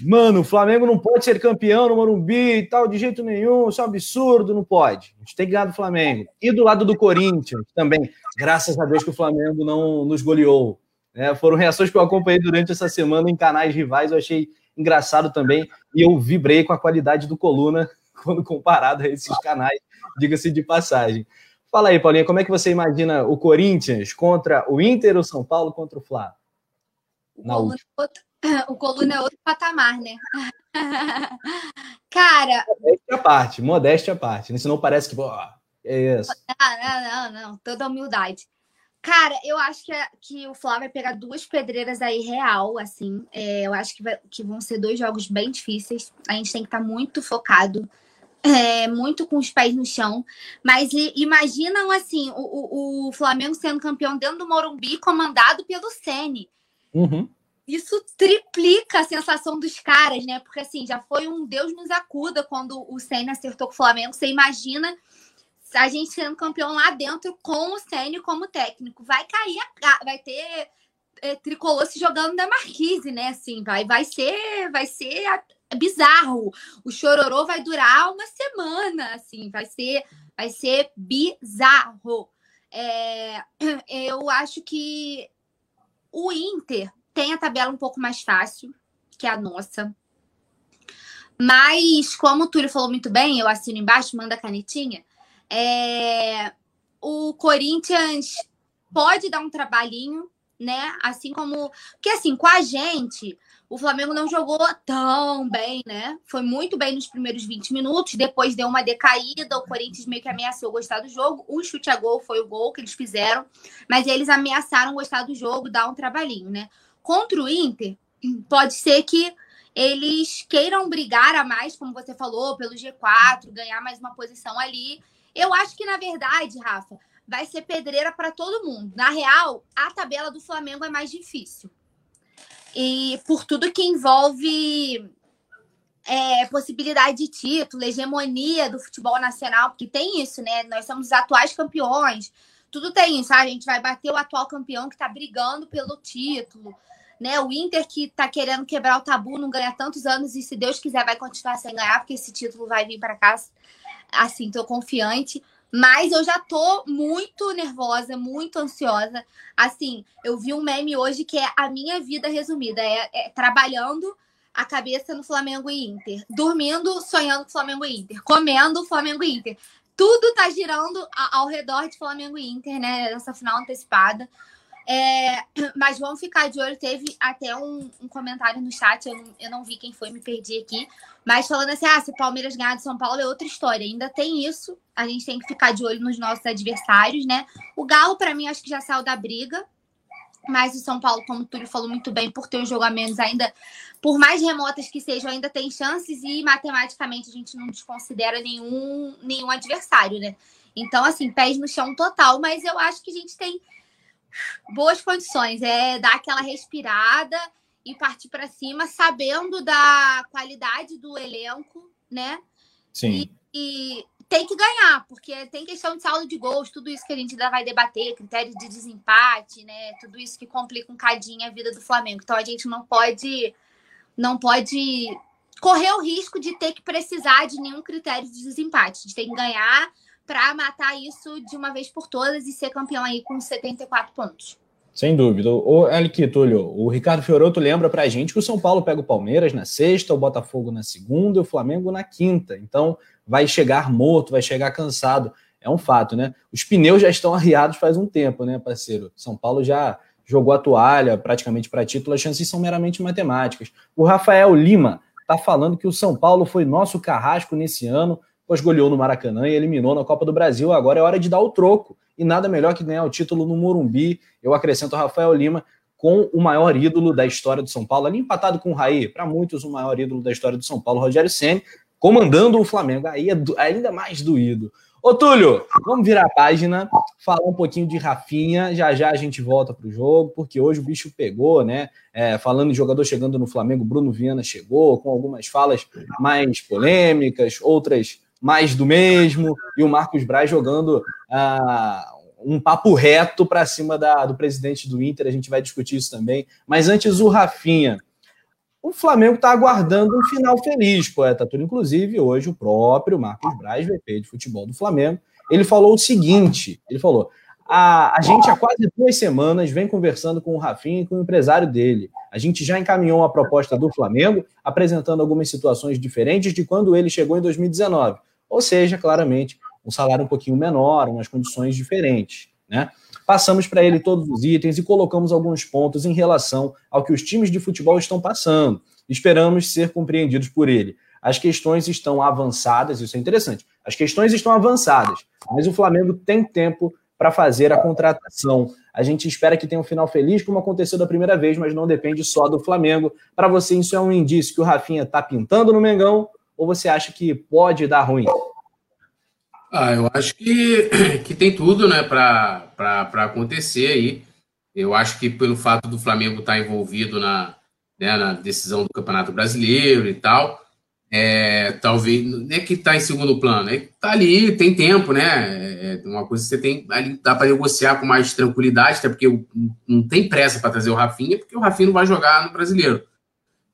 mano, o Flamengo não pode ser campeão no Morumbi e tal, de jeito nenhum, isso é um absurdo, não pode. A gente tem que ganhar do Flamengo. E do lado do Corinthians também, graças a Deus que o Flamengo não nos goleou. É, foram reações que eu acompanhei durante essa semana em canais rivais, eu achei engraçado também, e eu vibrei com a qualidade do Coluna quando comparado a esses canais, diga-se de passagem. Fala aí, Paulinha, como é que você imagina o Corinthians contra o Inter ou São Paulo contra o Flá? O, Coluna, é outro, o Coluna é outro patamar, né? Cara. Modéstia à parte, modéstia à parte. Né? Senão parece que, pô, é isso. Não, não, não, não, toda humildade. Cara, eu acho que, é, que o Flávio vai pegar duas pedreiras aí real, assim. É, eu acho que, vai, que vão ser dois jogos bem difíceis. A gente tem que estar tá muito focado, é, muito com os pés no chão. Mas imaginam, assim, o, o, o, Flamengo sendo campeão dentro do Morumbi, comandado pelo Sene. Uhum. Isso triplica a sensação dos caras, né? Porque, assim, já foi um Deus nos acuda quando o Sene acertou com o Flamengo. Você imagina a gente sendo campeão lá dentro com o Sênio como técnico. Vai cair, a, vai ter é, tricolor se jogando da Marquise, né? Assim, vai, vai ser, vai ser bizarro. O chororô vai durar uma semana, assim, vai ser, vai ser bizarro. É, eu acho que o Inter tem a tabela um pouco mais fácil que a nossa. Mas, como o Túlio falou muito bem, eu assino embaixo, manda canetinha. É, o Corinthians pode dar um trabalhinho, né? Assim como. Porque, assim, com a gente, o Flamengo não jogou tão bem, né? Foi muito bem nos primeiros 20 minutos, depois deu uma decaída, o Corinthians meio que ameaçou gostar do jogo. Um chute a gol foi o gol que eles fizeram, mas eles ameaçaram gostar do jogo, dar um trabalhinho, né? Contra o Inter, pode ser que eles queiram brigar a mais, como você falou, pelo G4, ganhar mais uma posição ali eu acho que, na verdade, Rafa, vai ser pedreira para todo mundo. Na real, a tabela do Flamengo é mais difícil. E por tudo que envolve é, possibilidade de título, hegemonia do futebol nacional, porque tem isso, né? Nós somos os atuais campeões. Tudo tem isso. Ah, a gente vai bater o atual campeão que está brigando pelo título. Né, o Inter que está querendo quebrar o tabu, não ganha tantos anos, e se Deus quiser, vai continuar sem ganhar, porque esse título vai vir para cá assim, tô confiante. Mas eu já tô muito nervosa, muito ansiosa. Assim, eu vi um meme hoje que é a minha vida resumida. É, é trabalhando a cabeça no Flamengo e Inter. Dormindo, sonhando com Flamengo e Inter. Comendo Flamengo e Inter. tudo tá girando ao redor de Flamengo e Inter, né? Nessa final antecipada. É, mas vamos ficar de olho. Teve até um, um comentário no chat, eu não, eu não, vi quem foi, me perdi aqui. Mas falando assim: ah, se o Palmeiras ganhar de São Paulo é outra história. Ainda tem isso. A gente tem que ficar de olho nos nossos adversários, né? O Galo, para mim, acho que já saiu da briga. Mas o São Paulo, como o Túlio falou muito bem, por ter um jogo a menos, ainda, por mais remotas que sejam, ainda tem chances e matematicamente a gente não desconsidera nenhum, nenhum adversário, né? Então, assim, pés no chão total, mas eu acho que a gente tem boas condições. É dar aquela respirada e partir para cima, sabendo da qualidade do elenco, né? Sim. E, e, tem que ganhar, porque tem questão de saldo de gols, tudo isso que a gente ainda vai debater, critérios de desempate, né? Tudo isso que complica um cadinho a vida do Flamengo. Então a gente não pode não pode correr o risco de ter que precisar de nenhum critério de desempate. A gente tem que ganhar para matar isso de uma vez por todas e ser campeão aí com 74 pontos. Sem dúvida. O Elke Túlio, o Ricardo Fioroto lembra pra gente que o São Paulo pega o Palmeiras na sexta, o Botafogo na segunda e o Flamengo na quinta. Então, vai chegar morto, vai chegar cansado. É um fato, né? Os pneus já estão arriados faz um tempo, né, parceiro? São Paulo já jogou a toalha praticamente para título, as chances são meramente matemáticas. O Rafael Lima tá falando que o São Paulo foi nosso carrasco nesse ano, pois goleou no Maracanã e eliminou na Copa do Brasil. Agora é hora de dar o troco. E nada melhor que ganhar o título no Morumbi. Eu acrescento Rafael Lima com o maior ídolo da história do São Paulo, ali empatado com o Raí, para muitos o maior ídolo da história do São Paulo, Rogério Ceni, comandando o Flamengo. Aí é do, ainda mais doído. Ô Túlio, vamos virar a página, falar um pouquinho de Rafinha. Já já a gente volta para o jogo, porque hoje o bicho pegou, né? É, falando de jogador chegando no Flamengo, Bruno Viana chegou com algumas falas mais polêmicas, outras mais do mesmo, e o Marcos Braz jogando ah, um papo reto para cima da, do presidente do Inter. A gente vai discutir isso também. Mas antes, o Rafinha. O Flamengo está aguardando um final feliz, poeta tudo. Inclusive, hoje, o próprio Marcos Braz, VP de futebol do Flamengo, ele falou o seguinte: ele falou. A, a gente há quase duas semanas vem conversando com o Rafinha e com o empresário dele. A gente já encaminhou uma proposta do Flamengo, apresentando algumas situações diferentes de quando ele chegou em 2019. Ou seja, claramente, um salário um pouquinho menor, umas condições diferentes. Né? Passamos para ele todos os itens e colocamos alguns pontos em relação ao que os times de futebol estão passando. Esperamos ser compreendidos por ele. As questões estão avançadas, isso é interessante. As questões estão avançadas, mas o Flamengo tem tempo para fazer a contratação. A gente espera que tenha um final feliz, como aconteceu da primeira vez, mas não depende só do Flamengo. Para você, isso é um indício que o Rafinha está pintando no Mengão ou você acha que pode dar ruim? Ah, eu acho que, que tem tudo né, para acontecer aí. Eu acho que pelo fato do Flamengo estar tá envolvido na, né, na decisão do Campeonato Brasileiro e tal, é, talvez não é que está em segundo plano, é que está ali, tem tempo, né? É, é uma coisa que você tem ali, dá para negociar com mais tranquilidade, até porque não tem pressa para trazer o Rafinha, porque o Rafinha não vai jogar no brasileiro.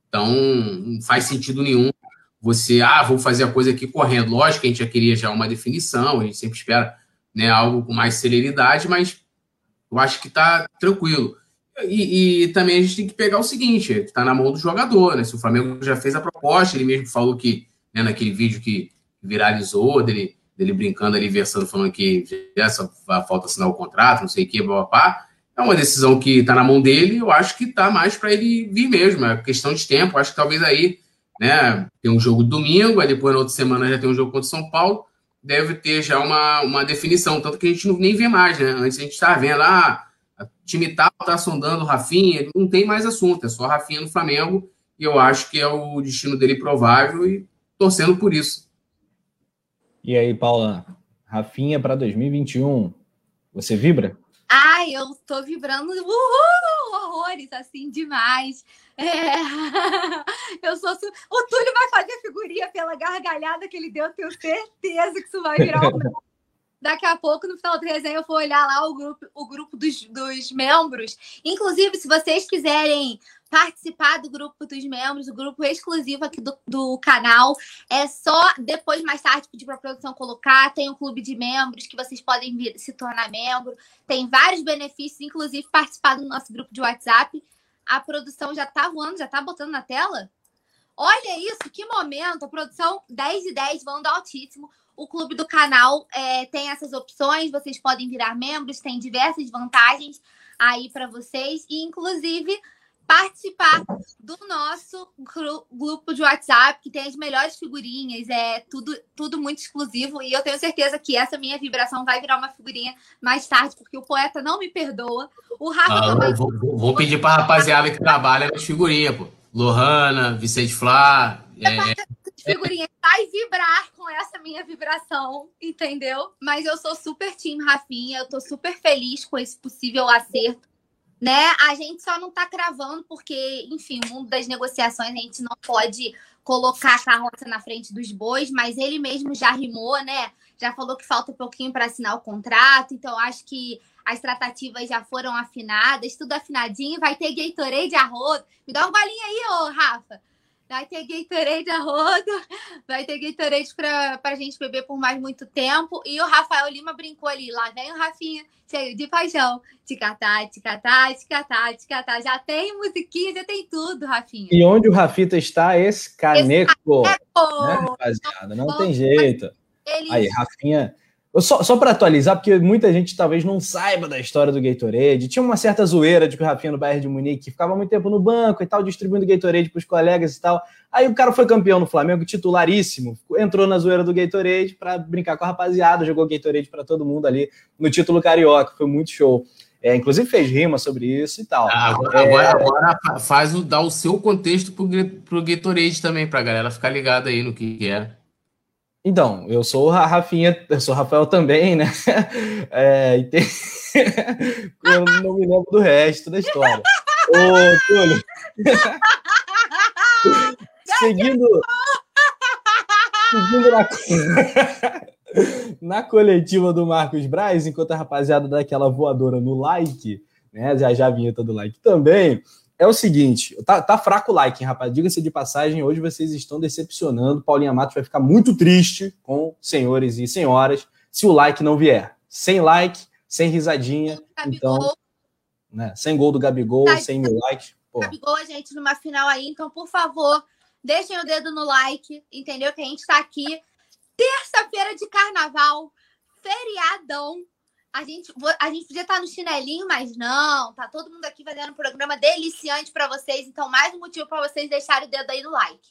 Então, não faz sentido nenhum você, ah, vou fazer a coisa aqui correndo. Lógico que a gente já queria já uma definição, a gente sempre espera né, algo com mais celeridade, mas eu acho que está tranquilo. E, e, também a gente tem que pegar o seguinte: está na mão do jogador, né? Se o Flamengo já fez a proposta, ele mesmo falou que, né, naquele vídeo que viralizou, dele, dele brincando ali, versando, falando que essa falta assinar o contrato, não sei o que, papá. É uma decisão que está na mão dele, eu acho que está mais para ele vir mesmo, é questão de tempo. Acho que talvez aí né? Tem um jogo domingo, aí depois na outra semana já tem um jogo contra o São Paulo, deve ter já uma, uma definição, tanto que a gente não nem vê mais, né? Antes a gente estava vendo, ah, time tal tá sondando o Rafinha, não tem mais assunto, é só Rafinha no Flamengo, e eu acho que é o destino dele provável e torcendo por isso. E aí, Paula, Rafinha para 2021, você vibra? Ai, eu tô vibrando uhul, horrores, assim, demais. É... Eu sou. Su... O Túlio vai fazer figurinha pela gargalhada que ele deu, eu tenho certeza que isso vai virar um. Daqui a pouco, no final do resenha, eu vou olhar lá o grupo, o grupo dos, dos membros. Inclusive, se vocês quiserem participar do grupo dos membros, o grupo exclusivo aqui do, do canal. É só depois, mais tarde, pedir para a produção colocar. Tem um clube de membros que vocês podem vir, se tornar membro. Tem vários benefícios, inclusive participar do nosso grupo de WhatsApp. A produção já está voando, já está botando na tela? Olha isso, que momento! A produção 10 e 10, vão dar altíssimo. O clube do canal é, tem essas opções, vocês podem virar membros, tem diversas vantagens aí para vocês, e inclusive participar do nosso grupo de WhatsApp, que tem as melhores figurinhas, é tudo, tudo muito exclusivo. E eu tenho certeza que essa minha vibração vai virar uma figurinha mais tarde, porque o poeta não me perdoa. O Rafa ah, também. Vou, vou, pedir para a rapaziada que trabalha nas figurinhas, pô. Lohana, Vicente Flá. É, figurinha vai vibrar com essa minha vibração, entendeu? Mas eu sou super time Rafinha, eu tô super feliz com esse possível acerto né? A gente só não está cravando porque, enfim, o mundo das negociações a gente não pode colocar a carroça na frente dos bois, mas ele mesmo já rimou, né? Já falou que falta um pouquinho para assinar o contrato, então acho que as tratativas já foram afinadas, tudo afinadinho. Vai ter Gatorade a rodo. Me dá um golinho aí, ô Rafa. Vai ter Gatorade a rodo, vai ter Gatorade para a gente beber por mais muito tempo. E o Rafael Lima brincou ali, lá vem o Rafinha, cheio de paixão. Ticatá, ticatá, ticatá, ticatá. Já tem musiquinha, já tem tudo, Rafinha. E onde o Rafita está, esse caneco. Esse caneco. Né, rapaziada? Não tem jeito. Ele... Aí, Rafinha só, só para atualizar, porque muita gente talvez não saiba da história do Gatorade. Tinha uma certa zoeira de que o Rafinha no Bayern de Munique ficava muito tempo no banco e tal, distribuindo Gatorade para os colegas e tal. Aí o cara foi campeão no Flamengo, titularíssimo, entrou na zoeira do Gatorade para brincar com a rapaziada, jogou Gatorade para todo mundo ali no título carioca. Foi muito show. É, inclusive fez rima sobre isso e tal. Ah, agora, é... agora, agora, faz o, dá o seu contexto pro, pro Gatorade também, pra galera ficar ligada aí no que é. Então, eu sou o Rafinha, eu sou o Rafael também, né? É, tem... eu não me lembro do resto da história. Ô, Túlio. seguindo. Seguindo na... na coletiva do Marcos Braz, enquanto a rapaziada dá aquela voadora no like, né? Já já a vinheta do like também é o seguinte, tá, tá fraco o like, hein, rapaz? Diga-se de passagem, hoje vocês estão decepcionando. Paulinha Matos vai ficar muito triste com senhores e senhoras se o like não vier. Sem like, sem risadinha. Então, né, sem gol do Gabigol, tá, sem mil likes. Pô. Gabigol, a gente, numa final aí, então, por favor, deixem o dedo no like, entendeu? Que a gente tá aqui terça-feira de carnaval, feriadão, a gente, a gente podia estar no chinelinho, mas não, tá todo mundo aqui fazendo um programa deliciante para vocês, então mais um motivo para vocês deixarem o dedo aí no like.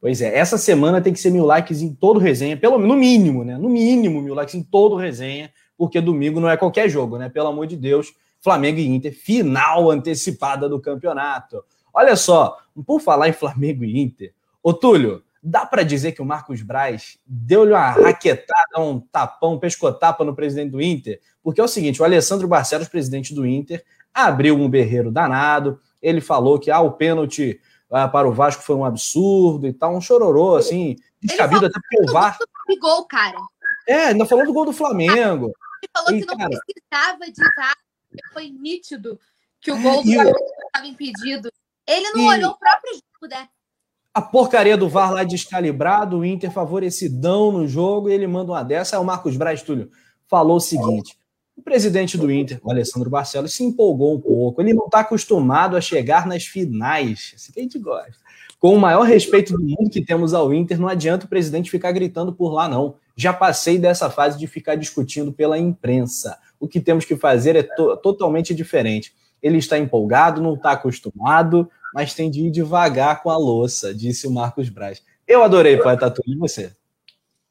Pois é, essa semana tem que ser mil likes em todo resenha, pelo no mínimo, né? No mínimo mil likes em todo resenha, porque domingo não é qualquer jogo, né? Pelo amor de Deus, Flamengo e Inter, final antecipada do campeonato. Olha só, por falar em Flamengo e Inter, ô Túlio, Dá para dizer que o Marcos Braz deu-lhe uma raquetada, um tapão, um pescotapa no presidente do Inter? Porque é o seguinte: o Alessandro Barcelos, presidente do Inter, abriu um berreiro danado. Ele falou que ah, o pênalti ah, para o Vasco foi um absurdo e tal, um chororô, assim, descabido até porque o Vasco. Gol, cara. É, ainda falou do gol do Flamengo. Ele falou e, que não cara... precisava de VAR, foi nítido que o gol do Flamengo estava impedido. Ele não e... olhou o próprio jogo, né? A porcaria do VAR lá descalibrado, o Inter favorecidão no jogo, e ele manda uma dessa. Aí o Marcos Braz Túlio falou o seguinte: o presidente do Inter, o Alessandro Barcelos, se empolgou um pouco. Ele não está acostumado a chegar nas finais. Assim que a gente gosta. Com o maior respeito do mundo que temos ao Inter, não adianta o presidente ficar gritando por lá, não. Já passei dessa fase de ficar discutindo pela imprensa. O que temos que fazer é to totalmente diferente. Ele está empolgado, não está acostumado, mas tem de ir devagar com a louça, disse o Marcos Braz. Eu adorei, poeta Túlio, e você?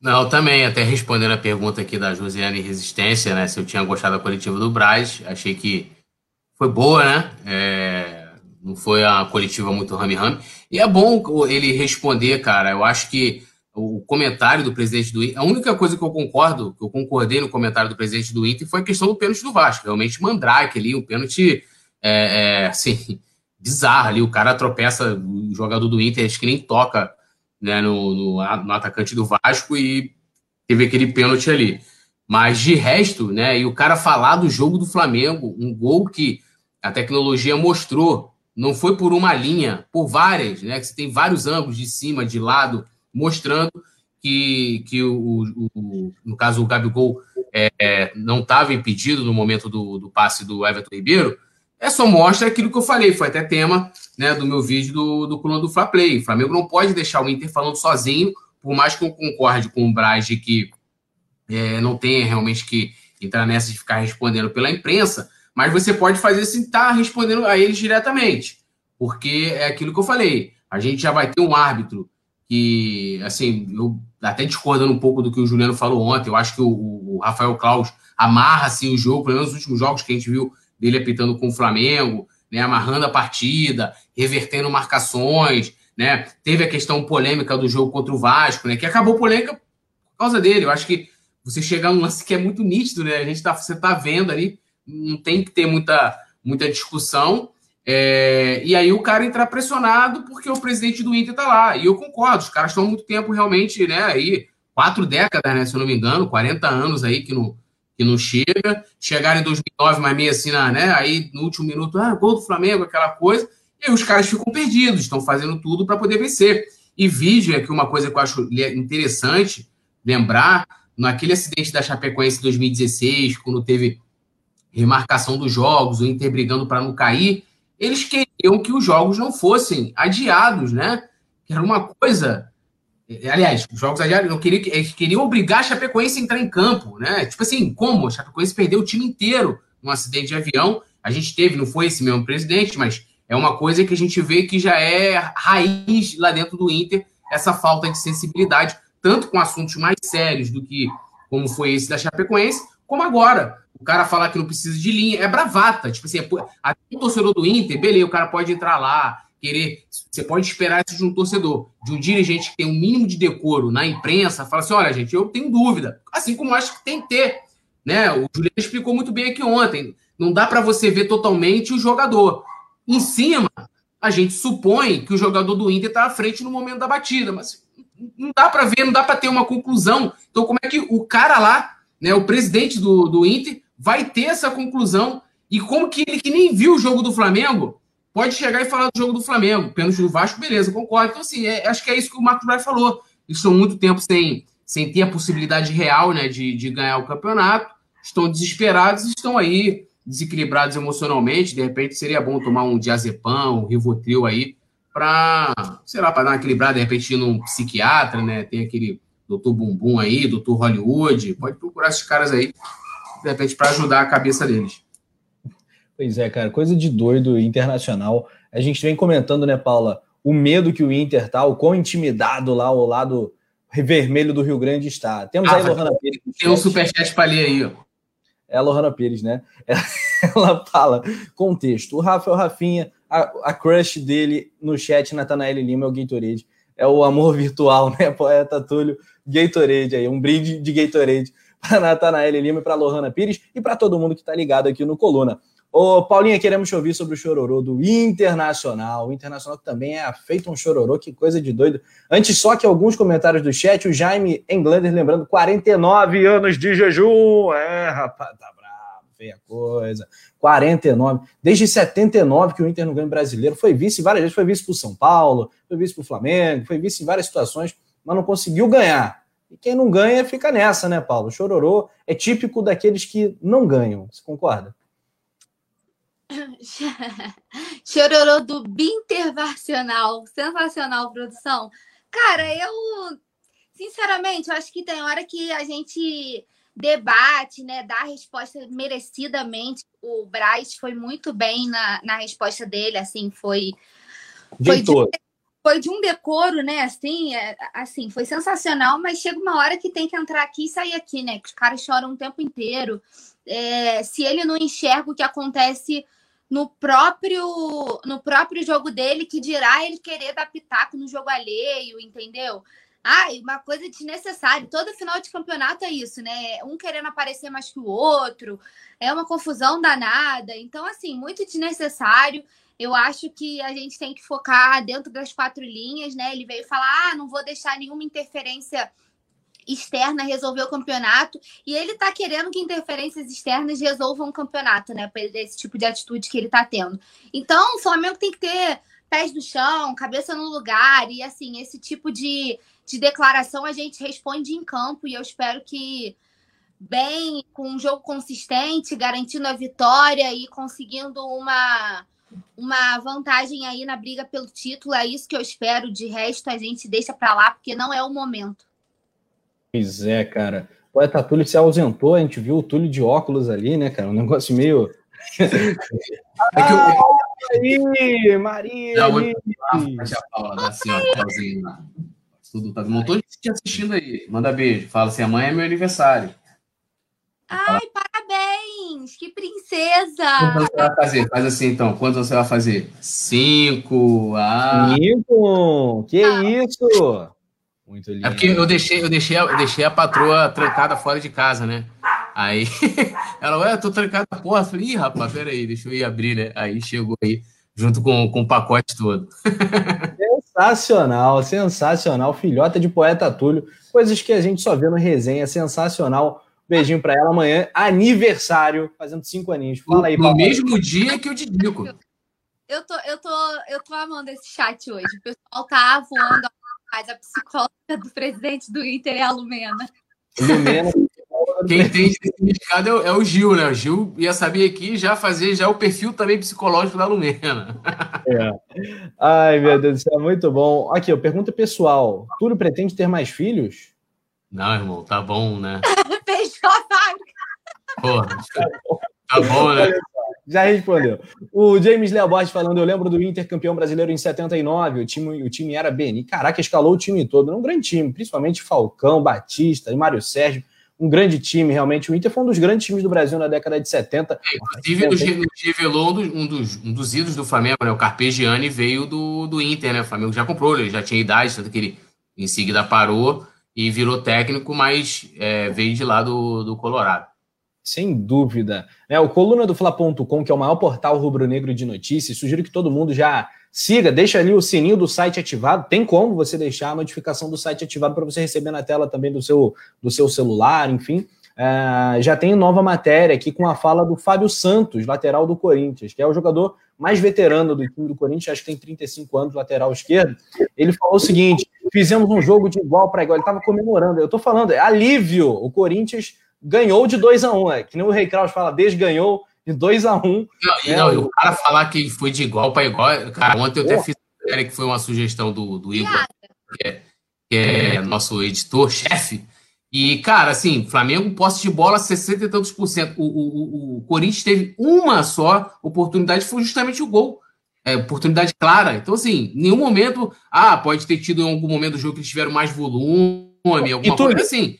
Não, também, até respondendo a pergunta aqui da Josiane Resistência, né? Se eu tinha gostado da coletiva do Braz, achei que foi boa, né? É, não foi a coletiva muito rame-rame. E é bom ele responder, cara. Eu acho que o comentário do presidente do Inter, a única coisa que eu concordo, que eu concordei no comentário do presidente do Inter foi a questão do pênalti do Vasco. Realmente, Mandrake ali, um pênalti, é, é, assim, bizarro ali. O cara tropeça, o jogador do Inter, acho que nem toca né, no, no, no, atacante do Vasco e teve aquele pênalti ali. Mas de resto, né, e o cara falar do jogo do Flamengo, um gol que a tecnologia mostrou, não foi por uma linha, por várias, né, que você tem vários ângulos de cima, de lado, mostrando que, que o, o no caso o Gabigol é, não estava impedido no momento do, do passe do Everton Ribeiro, é só mostra aquilo que eu falei, foi até tema né, do meu vídeo do, do coluna do Fla Play. O Flamengo não pode deixar o Inter falando sozinho, por mais que eu concorde com o Braz de que é, não tenha realmente que entrar nessa de ficar respondendo pela imprensa, mas você pode fazer estar tá respondendo a eles diretamente. Porque é aquilo que eu falei. A gente já vai ter um árbitro que, assim, eu até discordando um pouco do que o Juliano falou ontem, eu acho que o, o Rafael Claus amarra assim, o jogo, pelo menos nos últimos jogos que a gente viu dele apitando com o Flamengo, né, amarrando a partida, revertendo marcações, né? Teve a questão polêmica do jogo contra o Vasco, né? Que acabou polêmica por causa dele. Eu acho que você chegar num lance que é muito nítido, né? A gente tá, você tá vendo ali, não tem que ter muita, muita discussão. É, e aí o cara entrar pressionado porque o presidente do Inter tá lá. E eu concordo, os caras estão muito tempo realmente, né? Aí, quatro décadas, né? Se eu não me engano, 40 anos aí que não, que não chega. Chegaram em 2009, mas meio assim, né? Aí no último minuto, ah, gol do Flamengo, aquela coisa. E aí os caras ficam perdidos, estão fazendo tudo para poder vencer. E vídeo é que uma coisa que eu acho interessante lembrar, naquele acidente da Chapecoense em 2016, quando teve remarcação dos jogos, o Inter brigando para não cair, eles queriam que os jogos não fossem adiados, né? Era uma coisa. Aliás, os jogos adiados não queriam, eles queriam obrigar a Chapecoense a entrar em campo, né? Tipo assim, como? A Chapecoense perdeu o time inteiro num acidente de avião. A gente teve, não foi esse mesmo presidente, mas é uma coisa que a gente vê que já é raiz lá dentro do Inter, essa falta de sensibilidade, tanto com assuntos mais sérios do que como foi esse da Chapecoense, como agora. O cara falar que não precisa de linha, é bravata. Tipo assim, é, até o torcedor do Inter, beleza, o cara pode entrar lá, querer. Você pode esperar isso de um torcedor, de um dirigente que tem um mínimo de decoro na imprensa, fala assim: olha, gente, eu tenho dúvida. Assim como acho que tem que ter. Né? O Juliano explicou muito bem aqui ontem. Não dá para você ver totalmente o jogador. Em cima, a gente supõe que o jogador do Inter está à frente no momento da batida, mas não dá para ver, não dá para ter uma conclusão. Então, como é que o cara lá, né, o presidente do, do Inter, vai ter essa conclusão? E como que ele que nem viu o jogo do Flamengo pode chegar e falar do jogo do Flamengo? Pênalti do Vasco, beleza, concordo. Então, assim, é, acho que é isso que o Marcos Braz falou. Estão muito tempo sem, sem ter a possibilidade real né, de, de ganhar o campeonato, estão desesperados estão aí desequilibrados emocionalmente, de repente seria bom tomar um diazepam, um rivotril aí, para, sei lá, para dar uma equilibrada, de repente num psiquiatra, né? Tem aquele doutor Bumbum aí, doutor Hollywood, pode procurar esses caras aí, de repente, para ajudar a cabeça deles. Pois é, cara, coisa de doido internacional. A gente vem comentando, né, Paula, o medo que o Inter tá, o quão intimidado lá ao lado vermelho do Rio Grande está. Temos ah, aí Lohana Pires. Tem um superchat para ler aí, ó é a Lohana Pires, né? Ela fala, contexto, o Rafael Rafinha, a, a crush dele no chat, Natanael Lima, é o Gatorade. É o amor virtual, né? Poeta Túlio, Gatorade aí, um brinde de Gatorade para Natanael Lima e para Lohana Pires e para todo mundo que está ligado aqui no Coluna. Ô, Paulinha, queremos te ouvir sobre o chororô do Internacional. O Internacional que também é feito um chororô, que coisa de doido. Antes, só que alguns comentários do chat, o Jaime Englander lembrando 49 anos de jejum. É, rapaz, tá bravo, feia coisa. 49. Desde 79 que o Inter não ganha brasileiro. Foi vice várias vezes, foi vice pro São Paulo, foi vice pro Flamengo, foi vice em várias situações, mas não conseguiu ganhar. E quem não ganha fica nessa, né, Paulo? O chororô é típico daqueles que não ganham. Você concorda? Chororô do Bintervacional. Sensacional, produção. Cara, eu, sinceramente, eu acho que tem hora que a gente debate, né? Dá a resposta merecidamente. O Braz foi muito bem na, na resposta dele, assim, foi. Foi de, foi de, um decoro, né? Assim, é, assim, foi sensacional, mas chega uma hora que tem que entrar aqui e sair aqui, né? Que os caras choram o tempo inteiro. É, se ele não enxerga o que acontece no próprio no próprio jogo dele, que dirá ele querer dar pitaco no jogo alheio, entendeu? Ai, uma coisa desnecessária. Todo final de campeonato é isso, né? Um querendo aparecer mais que o outro. É uma confusão danada. Então, assim, muito desnecessário. Eu acho que a gente tem que focar dentro das quatro linhas, né? Ele veio falar: ah, não vou deixar nenhuma interferência externa resolver o campeonato e ele tá querendo que interferências externas resolvam o campeonato, né? Esse tipo de atitude que ele tá tendo. Então, o Flamengo tem que ter pés no chão, cabeça no lugar e assim, esse tipo de, de declaração a gente responde em campo e eu espero que bem, com um jogo consistente, garantindo a vitória e conseguindo uma, uma vantagem aí na briga pelo título. É isso que eu espero. De resto, a gente deixa para lá, porque não é o momento. Pois é, cara. O poeta Túlio se ausentou, a gente viu o Túlio de óculos ali, né, cara? Um negócio meio. é que eu... aí, Maria! Não, aí. A Paula da senhora, tudo, tá um montão de gente assistindo aí. Manda beijo. Fala assim: amanhã é meu aniversário. Ai, parabéns! Que princesa! Quantos você vai fazer? Faz assim então. Quantos você vai fazer? Cinco. Ah. Cinco? Que ah. isso? Muito lindo. É porque eu deixei, eu deixei, eu deixei a patroa trancada fora de casa, né? Aí ela, ué, tô trancada na porta. Falei, ih, rapaz, peraí, deixa eu ir abrir, né? Aí chegou aí, junto com, com o pacote todo. Sensacional, sensacional. Filhota de poeta Túlio. Coisas que a gente só vê no resenha. Sensacional. Beijinho para ela amanhã. Aniversário, fazendo cinco aninhos. Fala aí, No papai. mesmo dia que eu te digo. Eu tô, eu, tô, eu tô amando esse chat hoje. O pessoal tá voando a psicóloga do presidente do Inter é a Lumena. Lumena. Quem entende esse significado é, é, o Gil, né? O Gil ia saber aqui já fazer já o perfil também psicológico da Lumena. É. Ai, meu Deus do céu, muito bom. Aqui, ó, pergunta pessoal. Túlio pretende ter mais filhos? Não, irmão, tá bom, né? Fechou a fábrica. Porra, tá bom, né? Já respondeu. O James Leobot falando, eu lembro do Inter campeão brasileiro em 79, o time, o time era Beni. Caraca, escalou o time todo, um grande time, principalmente Falcão, Batista e Mário Sérgio um grande time, realmente. O Inter foi um dos grandes times do Brasil na década de 70. É, inclusive, nos revelou um dos, um dos ídolos do Flamengo, né? O Carpegiani veio do, do Inter, né? O Flamengo já comprou, ele já tinha idade, tanto que ele em seguida parou e virou técnico, mas é, veio de lá do, do Colorado. Sem dúvida. É, o coluna do Fla.com, que é o maior portal rubro-negro de notícias, sugiro que todo mundo já siga, deixa ali o sininho do site ativado. Tem como você deixar a notificação do site ativado para você receber na tela também do seu, do seu celular, enfim. É, já tem nova matéria aqui com a fala do Fábio Santos, lateral do Corinthians, que é o jogador mais veterano do time do Corinthians, acho que tem 35 anos, lateral esquerdo. Ele falou o seguinte: fizemos um jogo de igual para igual. Ele estava comemorando. Eu estou falando, é alívio. O Corinthians ganhou de 2 a 1 um, é, que nem o Rei Kraus fala, desganhou de 2 a 1 um, Não, né? não, e o cara falar que foi de igual para igual. Cara, ontem eu até fiz que foi uma sugestão do, do Igor, que é, que é nosso editor-chefe. E, cara, assim, Flamengo, posse de bola, 60 e tantos por cento. O, o, o, Corinthians teve uma só oportunidade, foi justamente o gol. É, oportunidade clara. Então, assim, em nenhum momento. Ah, pode ter tido em algum momento do jogo que eles tiveram mais volume, alguma coisa assim.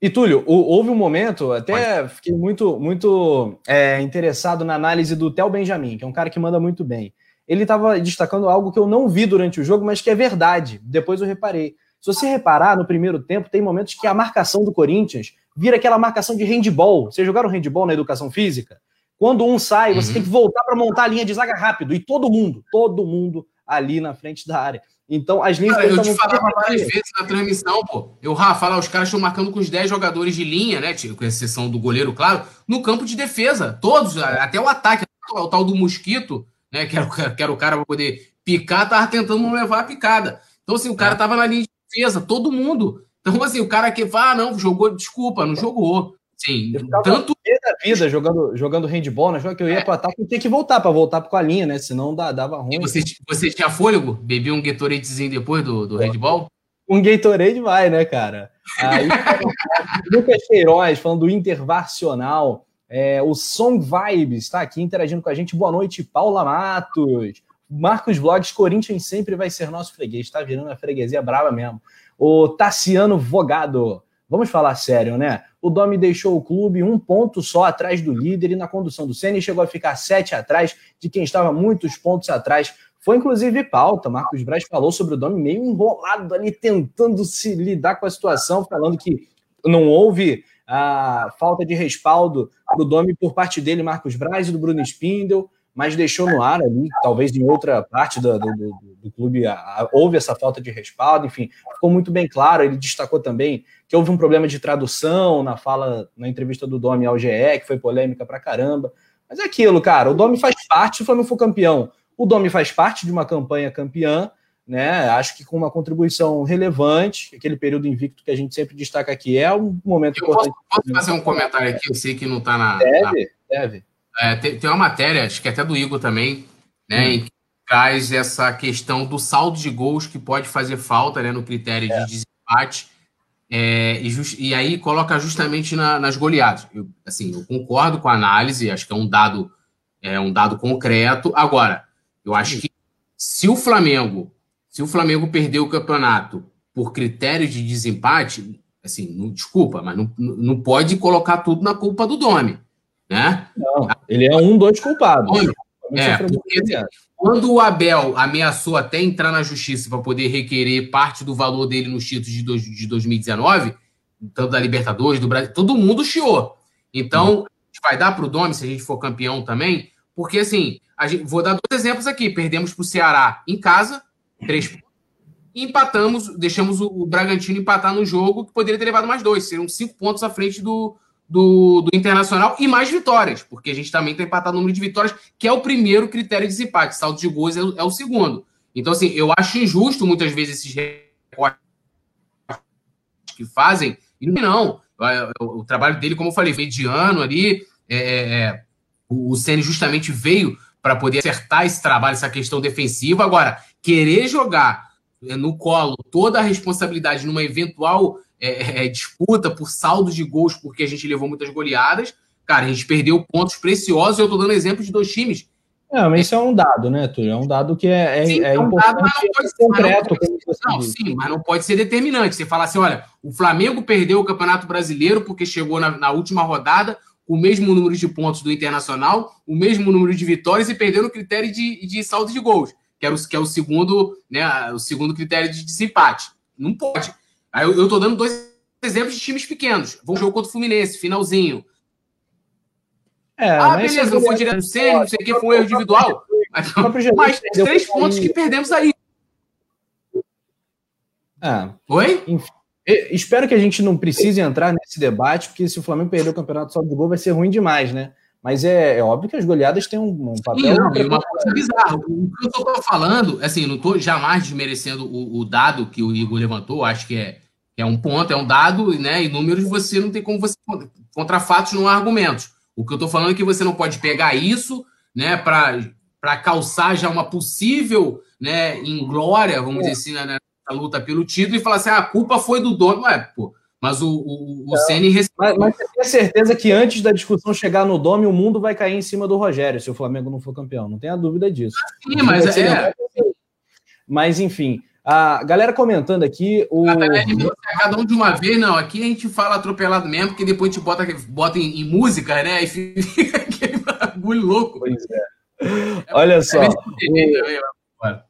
E Túlio, houve um momento, até fiquei muito, muito é, interessado na análise do Theo Benjamin, que é um cara que manda muito bem. Ele estava destacando algo que eu não vi durante o jogo, mas que é verdade. Depois eu reparei. Se você reparar, no primeiro tempo, tem momentos que a marcação do Corinthians vira aquela marcação de handball. Vocês jogaram handball na educação física? Quando um sai, você uhum. tem que voltar para montar a linha de zaga rápido. E todo mundo, todo mundo ali na frente da área. Então, as linhas. Cara, eu te falava várias vezes na transmissão, pô. Eu, Rafa, lá, os caras estão marcando com os 10 jogadores de linha, né? Com exceção do goleiro, claro, no campo de defesa. Todos, até o ataque. O tal do Mosquito, né? Que era, o, que era o cara para poder picar, tava tentando não levar a picada. Então, assim, o cara é. tava na linha de defesa, todo mundo. Então, assim, o cara que fala, ah, não, jogou, desculpa, não jogou. Sim, tanto. da vida jogando, jogando handball, né? Que eu ia é. para ataque e tinha que voltar para voltar com a linha, né? Senão dava ruim. E você, você tinha fôlego? Bebia um Gatoradezinho depois do, do handball? Um Gatorade vai, né, cara? Aí, Lucas Queiroz falando do Intervacional. É, o Song Vibes está aqui interagindo com a gente. Boa noite, Paula Matos. Marcos Vlogs, Corinthians sempre vai ser nosso freguês. Está virando a freguesia brava mesmo. O Tassiano Vogado. Vamos falar sério, né? O Domi deixou o clube um ponto só atrás do líder e na condução do Senna chegou a ficar sete atrás de quem estava muitos pontos atrás. Foi inclusive pauta. Marcos Braz falou sobre o Domi meio enrolado ali, tentando se lidar com a situação, falando que não houve a falta de respaldo do Domi por parte dele, Marcos Braz e do Bruno Spindel mas deixou no ar ali, talvez em outra parte do, do, do, do clube a, a, houve essa falta de respaldo, enfim, ficou muito bem claro. Ele destacou também que houve um problema de tradução na fala, na entrevista do Domi ao GE, que foi polêmica pra caramba. Mas é aquilo, cara, o Domi faz parte, se o Flamengo for campeão, o Domi faz parte de uma campanha campeã, né? Acho que com uma contribuição relevante, aquele período invicto que a gente sempre destaca aqui é um momento eu importante. Posso, posso fazer um comentário aqui? Eu sei que não está na. Deve, na... deve. É, tem, tem, uma matéria, acho que até do Igor também, né? Hum. que traz essa questão do saldo de gols que pode fazer falta né, no critério é. de desempate. É, e, just, e, aí coloca justamente na, nas goleadas. Eu, assim, eu concordo com a análise, acho que é um dado, é um dado concreto. Agora, eu acho que se o Flamengo se o Flamengo perder o campeonato por critério de desempate, assim, não, desculpa, mas não, não pode colocar tudo na culpa do Domi, né? Não, ele é um dos culpados. É, porque, quando o Abel ameaçou até entrar na justiça para poder requerer parte do valor dele nos títulos de, dois, de 2019, tanto da Libertadores, do Brasil, todo mundo chiou. Então, uhum. vai dar para o Domi se a gente for campeão também, porque assim, gente, vou dar dois exemplos aqui. Perdemos para o Ceará em casa, três pontos. E empatamos, deixamos o Bragantino empatar no jogo, que poderia ter levado mais dois. Seriam cinco pontos à frente do, do, do Internacional e mais vitórias, porque a gente também está empatado no número de vitórias, que é o primeiro critério de desempate. Saldo de gols é, é o segundo. Então, assim, eu acho injusto muitas vezes esses recortes que fazem. E não, o, o, trabalho dele, como eu falei, mediano ali. É, é, é o Ceni justamente veio para poder acertar esse trabalho, essa questão defensiva. Agora, querer jogar no colo toda a responsabilidade numa eventual é, é, disputa por saldo de gols, porque a gente levou muitas goleadas, cara, a gente perdeu pontos preciosos. Eu estou dando exemplo de dois times. Não, mas isso é um dado, né, Túlio? É um dado que é, é, sim, é, é um dado, mas não pode ser concreto. Não, não sim, mas não pode ser determinante. Você falar assim, olha, o Flamengo perdeu o Campeonato Brasileiro porque chegou na, na última rodada o mesmo número de pontos do Internacional, o mesmo número de vitórias e perdeu no critério de, de saldo de gols, que, era o, que é o segundo, né, o segundo critério de desempate. Não pode. Aí eu, estou dando dois exemplos de times pequenos. Vamos jogo contra o Fluminense, finalzinho. É, ah, beleza, não foi direto no Senna, não sei o que, foi um erro individual. Mas três pontos que perdemos aí. Ah, Oi? Enfim. Espero que a gente não precise entrar nesse debate, porque se o Flamengo perder o campeonato só de gol vai ser ruim demais, né? Mas é, é óbvio que as goleadas têm um, um papel. Sim, não, é uma coisa bizarra. O que eu estou falando, assim, não estou jamais desmerecendo o, o, dado que o Igor levantou, acho que é, é um ponto, é um dado, né? E números você não tem como você. Contra fatos não há argumentos. O que eu estou falando é que você não pode pegar isso, né, para calçar já uma possível né, inglória, vamos é. dizer assim, né, luta pelo título e falar assim: ah, a culpa foi do dono. Ué, pô, mas o, o, o Ceni mas, mas você tem certeza que antes da discussão chegar no Dome, o mundo vai cair em cima do Rogério se o Flamengo não for campeão. Não tenha dúvida disso. Sim, mas é. Mas enfim, a galera comentando aqui. O... Cada um de uma vez, não. Aqui a gente fala atropelado mesmo, porque depois a gente bota, bota em, em música, né? E fica aquele bagulho louco. Pois é. Olha é só. O...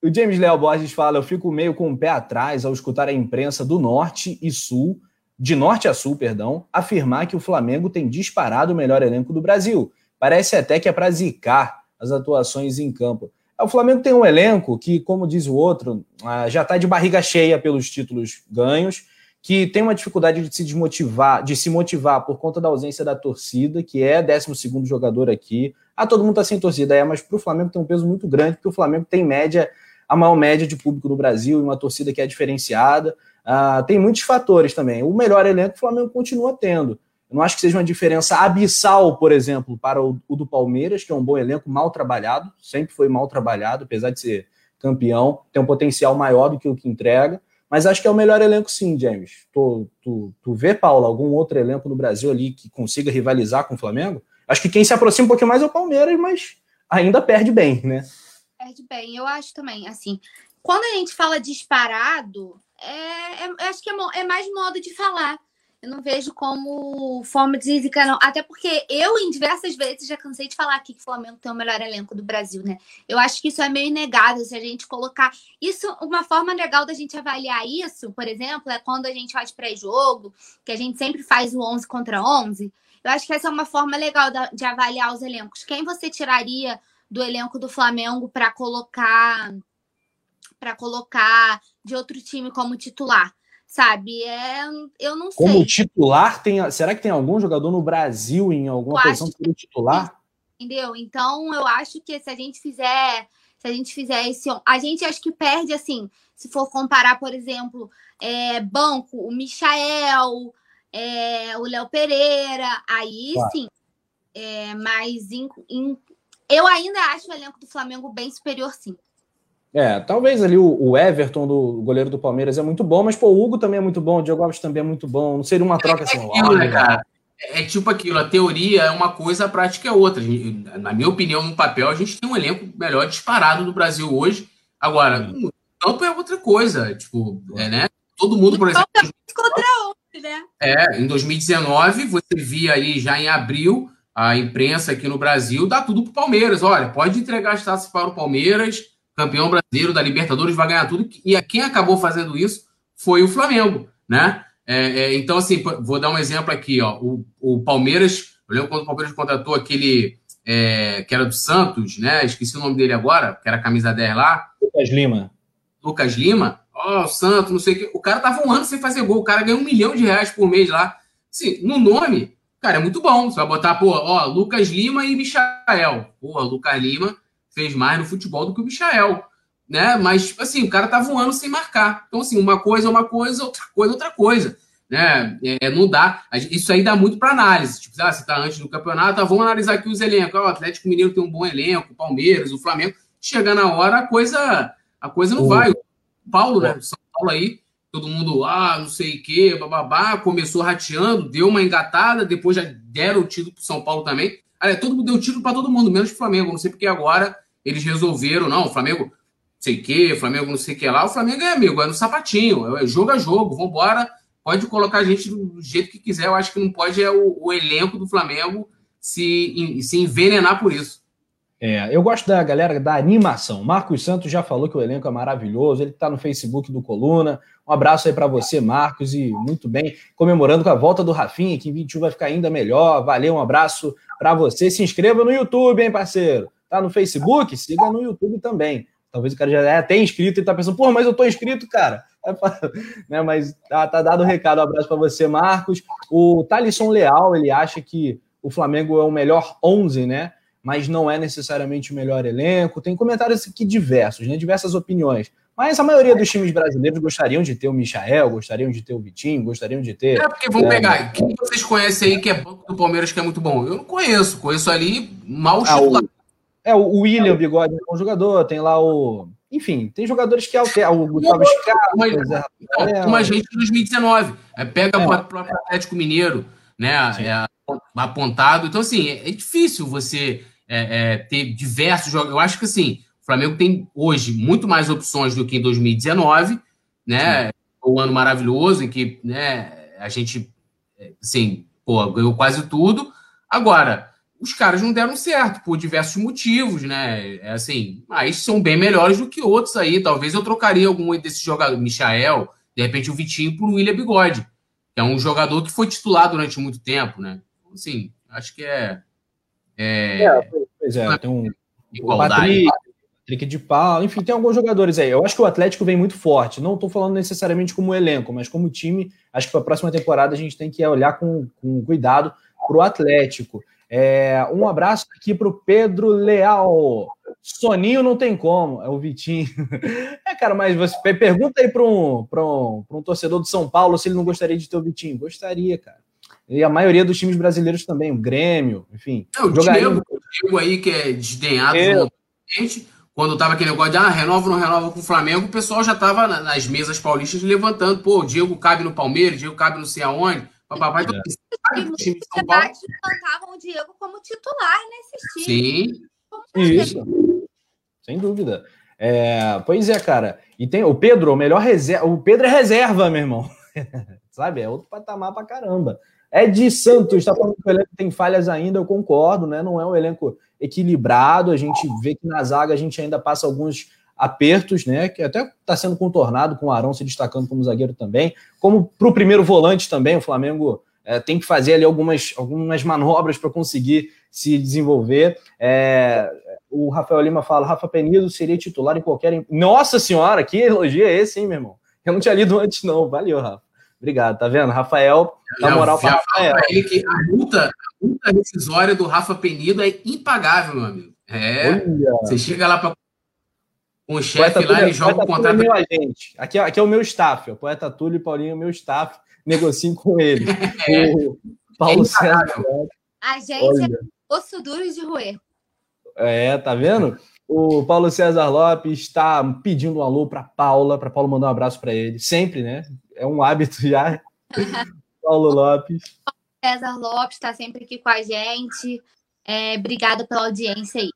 O James Léo Borges fala: Eu fico meio com o pé atrás ao escutar a imprensa do norte e sul, de norte a sul, perdão, afirmar que o Flamengo tem disparado o melhor elenco do Brasil. Parece até que é para zicar as atuações em campo. É, o Flamengo tem um elenco que, como diz o outro, ah, já está de barriga cheia pelos títulos ganhos, que tem uma dificuldade de se desmotivar, de se motivar por conta da ausência da torcida, que é 12 jogador aqui. Ah, todo mundo está sem torcida, é, mas para o Flamengo tem um peso muito grande, porque o Flamengo tem média a maior média de público no Brasil e uma torcida que é diferenciada. Uh, tem muitos fatores também. O melhor elenco o Flamengo continua tendo. Eu não acho que seja uma diferença abissal, por exemplo, para o, o, do Palmeiras, que é um bom elenco, mal trabalhado, sempre foi mal trabalhado, apesar de ser campeão, tem um potencial maior do que o que entrega. Mas acho que é o melhor elenco, sim, James. Tu, tu, tu vê, Paulo, algum outro elenco no Brasil ali que consiga rivalizar com o Flamengo? Acho que quem se aproxima um pouquinho mais é o Palmeiras, mas ainda perde bem, né? Perde bem. Eu acho também, assim, quando a gente fala disparado, é, é, acho que é, é, mais modo de falar. Eu não vejo como forma de zicar, não. Até porque eu, em diversas vezes, já cansei de falar aqui que o Flamengo tem o melhor elenco do Brasil, né? Eu acho que isso é meio inegável se a gente colocar. Isso, uma forma legal da gente avaliar isso, por exemplo, é quando a gente faz pré-jogo, que a gente sempre faz o 11 contra 11. Eu acho que essa é uma forma legal de avaliar os elencos. Quem você tiraria do elenco do Flamengo para colocar para colocar de outro time como titular, sabe? É, eu não sei. Como titular tem, será que tem algum jogador no Brasil em alguma eu posição como titular? Entendeu? Então eu acho que se a gente fizer Se a gente fizer esse. A gente acho que perde, assim, se for comparar, por exemplo, é, banco, o Michael, é, o Léo Pereira, aí claro. sim. É, mas em, em, eu ainda acho o elenco do Flamengo bem superior, sim. É, talvez ali o, o, Everton, do goleiro do Palmeiras, é muito bom, mas pô, o Hugo também é muito bom, o Diego Alves também é muito bom. Não seria uma é troca é, assim. Aquilo, né, cara? É tipo aquilo, a teoria é uma coisa, a prática é outra. Na minha opinião, no papel, a gente tem um elenco melhor disparado do Brasil hoje. Agora, no campo é outra coisa. Tipo, é, né? Todo mundo, por exemplo. Contra outro, né? É, em 2019, você via aí já em abril a imprensa aqui no Brasil dá tudo pro Palmeiras. Olha, pode entregar as taças para o Palmeiras, campeão brasileiro da Libertadores, vai ganhar tudo. E quem acabou fazendo isso foi o Flamengo, né? É, é, então, assim, vou dar um exemplo aqui, ó. O, o Palmeiras, eu lembro quando o Palmeiras contratou aquele é, que era do Santos, né? Esqueci o nome dele agora, que era a camisa 10 lá. Lucas Lima. Lucas Lima, ó, oh, o Santos, não sei o quê. O cara tava um ano sem fazer gol, o cara ganhou um milhão de reais por mês lá. Assim, no nome, cara, é muito bom. Você vai botar, pô, ó, Lucas Lima e Michael. Pô, Lucas Lima fez mais no futebol do que o Michael né? Mas, assim, o cara tá voando sem marcar. Então, assim, uma coisa é uma coisa, outra coisa é outra coisa. Né? É, não dá. Isso aí dá muito para análise. Tipo, ah, você tá antes do campeonato, tá, vamos analisar aqui os elencos. o Atlético Mineiro tem um bom elenco, o Palmeiras, o Flamengo. Chega na hora, a coisa, a coisa não vai. O Paulo, né? São Paulo aí, todo mundo, ah, não sei o quê, bababá, começou rateando, deu uma engatada, depois já deram o título pro São Paulo também. Olha, todo mundo deu título para todo mundo, menos o Flamengo. Não sei porque agora eles resolveram, não, o Flamengo sei o quê, Flamengo não sei o que lá. O Flamengo é amigo, é no sapatinho, é jogo a jogo, vambora. Pode colocar a gente do jeito que quiser. Eu acho que não pode é o, o elenco do Flamengo se, se envenenar por isso. É, eu gosto da galera da animação. Marcos Santos já falou que o elenco é maravilhoso. Ele está no Facebook do Coluna. Um abraço aí para você, Marcos, e muito bem. Comemorando com a volta do Rafinha, que em 21 vai ficar ainda melhor. Valeu, um abraço para você. Se inscreva no YouTube, hein, parceiro? Tá no Facebook? Siga no YouTube também. Talvez o cara já é até inscrito e tá pensando, pô, mas eu tô inscrito, cara. É né, mas tá, tá dado o recado. Um abraço para você, Marcos. O Thalisson Leal, ele acha que o Flamengo é o melhor 11, né? Mas não é necessariamente o melhor elenco. Tem comentários aqui diversos, né? Diversas opiniões. Mas a maioria dos times brasileiros gostariam de ter o Michael, gostariam de ter o Vitinho, gostariam de ter. É, porque vamos é... pegar. Quem vocês conhecem aí que é banco do Palmeiras que é muito bom? Eu não conheço. Conheço ali mal ah, o... É, o William Bigode é um jogador, tem lá o. Enfim, tem jogadores que alternam. O Gustavo Scarpa, como a gente em 2019. É, pega é. o próprio Atlético Mineiro, né? É, apontado. Então, assim, é, difícil você é, é, ter diversos jogos. Eu acho que assim, Flamengo tem hoje muito mais opções do que em 2019, né? Sim. O ano maravilhoso em que né, a gente assim, pô, ganhou quase tudo. Agora, os caras não deram certo por diversos motivos, né? É assim, mas são bem melhores do que outros aí. Talvez eu trocaria algum desses jogadores, Michael, de repente o Vitinho por William Bigode, que é um jogador que foi titular durante muito tempo, né? Assim, acho que é. É, é pois é, tem um. Igualdade. Patrick, de Paula, enfim, tem alguns jogadores aí. Eu acho que o Atlético vem muito forte. Não estou falando necessariamente como elenco, mas como time. Acho que para a próxima temporada a gente tem que olhar com, com cuidado para o Atlético. É, um abraço aqui para o Pedro Leal. Soninho não tem como, é o Vitinho. É, cara, mas você pergunta aí para um, um, um torcedor do São Paulo se ele não gostaria de ter o Vitinho. Gostaria, cara. E a maioria dos times brasileiros também, o Grêmio, enfim. É, o jogaria... Diego, o Diego aí que é desdenhado é. Quando tava aquele negócio de ah, renova ou não renova com o Flamengo, o pessoal já tava nas mesas paulistas levantando, pô, o Diego cabe no Palmeiras, Diego cabe não sei aonde. Papai é. time de São Paulo. plantavam o Diego como titular nesses times. Sim. Isso. Sem dúvida. É, pois é, cara. E tem o Pedro, o melhor reserva. O Pedro é reserva, meu irmão. Sabe? É outro patamar pra caramba. É de Santos, está falando que o elenco tem falhas ainda, eu concordo, né? Não é um elenco equilibrado. A gente vê que na zaga a gente ainda passa alguns apertos, né? Que até está sendo contornado com o Arão se destacando como zagueiro também. Como para o primeiro volante também, o Flamengo é, tem que fazer ali algumas, algumas manobras para conseguir se desenvolver. É, o Rafael Lima fala: Rafa Penido seria titular em qualquer. Nossa senhora, que elogio é esse, hein, meu irmão? Eu não tinha lido antes, não. Valeu, Rafa. Obrigado, tá vendo? Rafael, na moral para Rafael. Ele que a multa, a multa rescisória do Rafa Penido é impagável, meu amigo. É. Olha. Você chega lá para com o chefe lá e joga o contrato. É meu agente. Aqui, aqui é o meu staff. O Poeta Túlio e Paulinho é o meu staff. Negocio com ele. É. O Paulo é César. A gente Olha. é osso duro de roer. É, tá vendo? O Paulo César Lopes está pedindo um alô para Paula, para Paulo mandar um abraço para ele. Sempre, né? É um hábito já. Paulo Lopes. César Lopes está sempre aqui com a gente. É, obrigada pela audiência aí.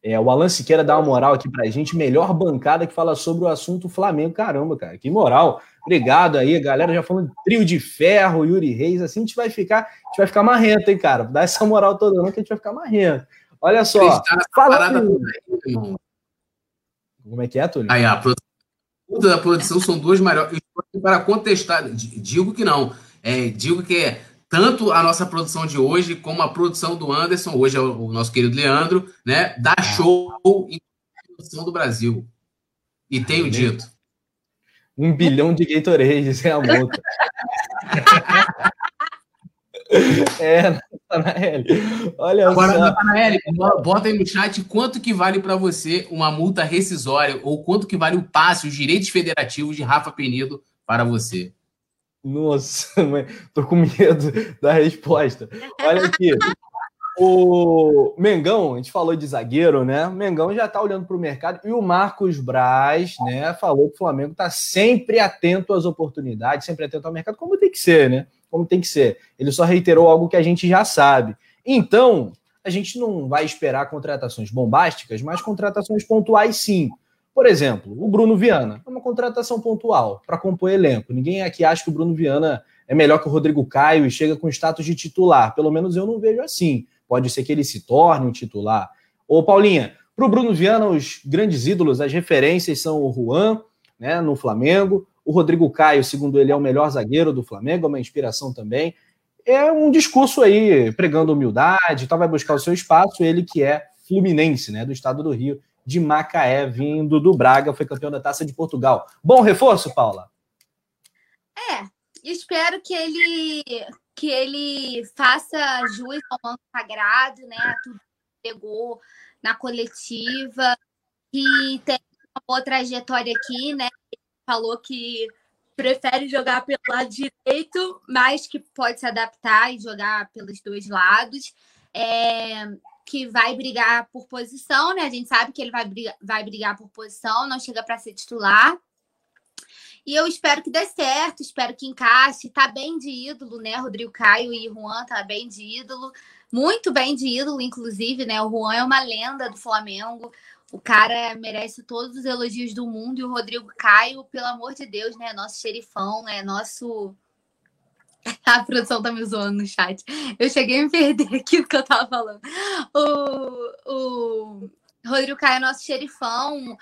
É, o Alan Siqueira dá uma moral aqui pra gente, melhor bancada que fala sobre o assunto Flamengo. Caramba, cara, que moral. Obrigado aí, galera. Já falando trio de ferro, Yuri Reis, assim a gente vai ficar, a gente vai ficar marrento, hein, cara. Dá essa moral toda não que a gente vai ficar marrento. Olha só. Fala Como é que é, Túlio? Aí, a produção da produção são duas maiores. Para contestar, digo que não. É, digo que é tanto a nossa produção de hoje como a produção do Anderson, hoje é o nosso querido Leandro, né? Dá show em produção do Brasil. E tenho dito. Um bilhão de Gatorades é a multa. é, Natanael. Olha Agora, só. Natanael, bota aí no chat quanto que vale para você uma multa rescisória ou quanto que vale o passe, os direitos federativos de Rafa Penido para você. Nossa, tô com medo da resposta. Olha aqui. O Mengão, a gente falou de zagueiro, né? O Mengão já tá olhando para o mercado e o Marcos Braz, né, falou que o Flamengo tá sempre atento às oportunidades, sempre atento ao mercado, como tem que ser, né? Como tem que ser. Ele só reiterou algo que a gente já sabe. Então, a gente não vai esperar contratações bombásticas, mas contratações pontuais sim. Por exemplo, o Bruno Viana é uma contratação pontual para compor elenco. Ninguém aqui acha que o Bruno Viana é melhor que o Rodrigo Caio e chega com status de titular. Pelo menos eu não vejo assim. Pode ser que ele se torne um titular. Ô, Paulinha, para o Bruno Viana, os grandes ídolos, as referências são o Juan, né, no Flamengo. O Rodrigo Caio, segundo ele, é o melhor zagueiro do Flamengo, é uma inspiração também. É um discurso aí, pregando humildade, tal, vai buscar o seu espaço, ele que é fluminense, né, do estado do Rio de Macaé, vindo do Braga, foi campeão da Taça de Portugal. Bom reforço, Paula? É, espero que ele que ele faça jus ao manto sagrado, né? Tudo que pegou na coletiva, e tem uma boa trajetória aqui, né? Falou que prefere jogar pelo lado direito, mas que pode se adaptar e jogar pelos dois lados. É, que vai brigar por posição, né? A gente sabe que ele vai brigar, vai brigar por posição, não chega para ser titular. E eu espero que dê certo, espero que encaixe. Tá bem de ídolo, né? Rodrigo Caio e Juan tá bem de ídolo, muito bem de ídolo, inclusive, né? O Juan é uma lenda do Flamengo. O cara merece todos os elogios do mundo e o Rodrigo Caio, pelo amor de Deus, né? Nosso xerifão, é nosso A produção tá me zoando no chat. Eu cheguei a me perder aqui do que eu tava falando. O, o Rodrigo Caio, nosso xerifão,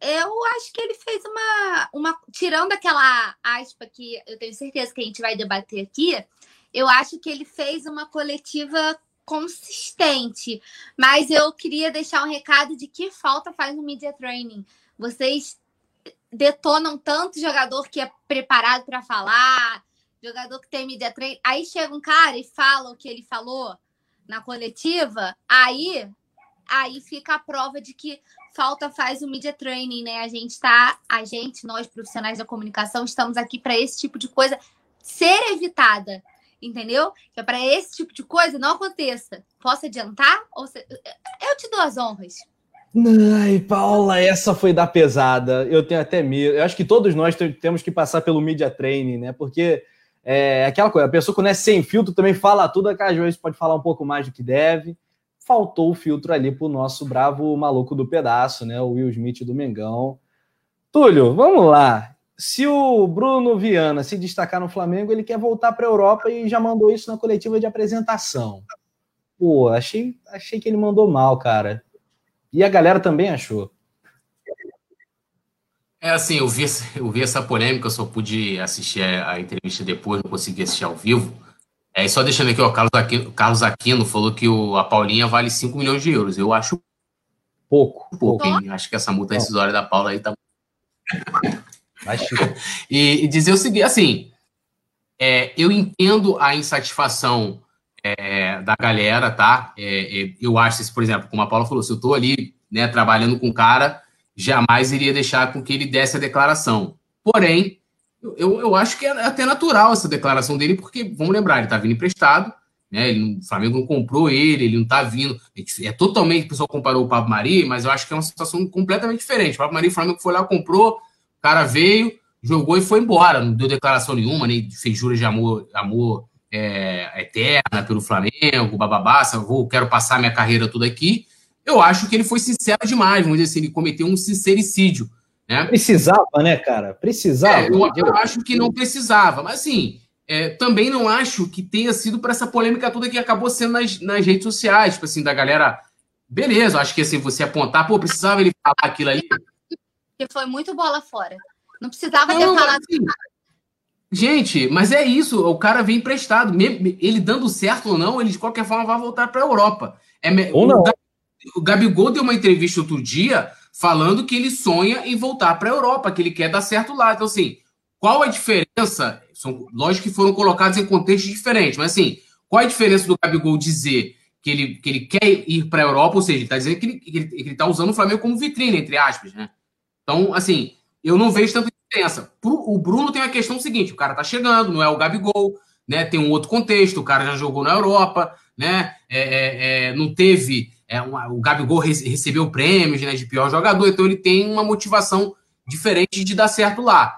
eu acho que ele fez uma, uma. Tirando aquela aspa que eu tenho certeza que a gente vai debater aqui, eu acho que ele fez uma coletiva consistente. Mas eu queria deixar um recado de que falta faz no media training. Vocês detonam tanto jogador que é preparado para falar, jogador que tem media treino, aí chega um cara e fala o que ele falou na coletiva, aí aí fica a prova de que falta faz o media training, né? A gente tá, a gente, nós profissionais da comunicação, estamos aqui para esse tipo de coisa ser evitada, entendeu? Que é para esse tipo de coisa não aconteça. Posso adiantar? Ou se... Eu te dou as honras. Ai, Paula, essa foi da pesada. Eu tenho até medo. Eu acho que todos nós temos que passar pelo media training, né? Porque é aquela coisa, a pessoa quando é sem filtro também fala tudo, que às vezes pode falar um pouco mais do que deve. Faltou o filtro ali pro nosso bravo maluco do pedaço, né? O Will Smith do Mengão. Túlio, vamos lá. Se o Bruno Viana se destacar no Flamengo, ele quer voltar para a Europa e já mandou isso na coletiva de apresentação. Pô, achei, achei que ele mandou mal, cara. E a galera também achou. É assim, eu vi, eu vi essa polêmica, eu só pude assistir a, a entrevista depois, não consegui assistir ao vivo. É, só deixando aqui, ó, o Carlos Aquino, Carlos Aquino falou que o, a Paulinha vale 5 milhões de euros. Eu acho pouco. Pouco, hein? Acho que essa multa rescisória da Paula aí tá. E, e dizer o seguinte, assim, é, eu entendo a insatisfação é, da galera, tá? É, é eu acho, por exemplo, como a Paula falou, se eu tô ali, né, trabalhando com um cara jamais iria deixar com que ele desse a declaração. Porém, eu, eu acho que é até natural essa declaração dele, porque, vamos lembrar, ele está vindo emprestado, né? Ele, o Flamengo não comprou ele, ele não está vindo. É totalmente, o pessoal comparou o Pablo Mari, mas eu acho que é uma situação completamente diferente. O Pablo Mari, o Flamengo foi lá, comprou, o cara veio, jogou e foi embora. Não deu declaração nenhuma, nem fez juras de amor, amor é, eterna pelo Flamengo, bababá, vou, quero passar minha carreira tudo aqui. Eu acho que ele foi sincero demais, vamos dizer assim, ele cometeu um sincericídio. Né? Precisava, né, cara? Precisava. É, eu, eu, acho que não precisava, mas assim, é, também não acho que tenha sido para essa polêmica toda que acabou sendo nas, nas redes sociais, tipo assim, da galera. Beleza, acho que assim, você apontar, pô, precisava ele falar aquilo ali. Porque foi muito bola fora. Não precisava não, ter falado. Assim, gente, mas é isso. O cara vem emprestado. Ele dando certo ou não, ele de qualquer forma vai voltar para a Europa. É, ou não. O Gabigol deu uma entrevista outro dia falando que ele sonha em voltar para a Europa, que ele quer dar certo lá. Então, assim, qual a diferença? São, lógico que foram colocados em contextos diferentes, mas assim, qual a diferença do Gabigol dizer que ele, que ele quer ir para a Europa, ou seja, ele está dizendo que ele está usando o Flamengo como vitrine, entre aspas, né? Então, assim, eu não vejo tanta diferença. o Bruno tem a questão seguinte: o cara tá chegando, não é o Gabigol, né? Tem um outro contexto, o cara já jogou na Europa, né? É, é, é, não teve. É, uma, o Gabigol recebeu prêmios né, de pior jogador, então ele tem uma motivação diferente de dar certo lá.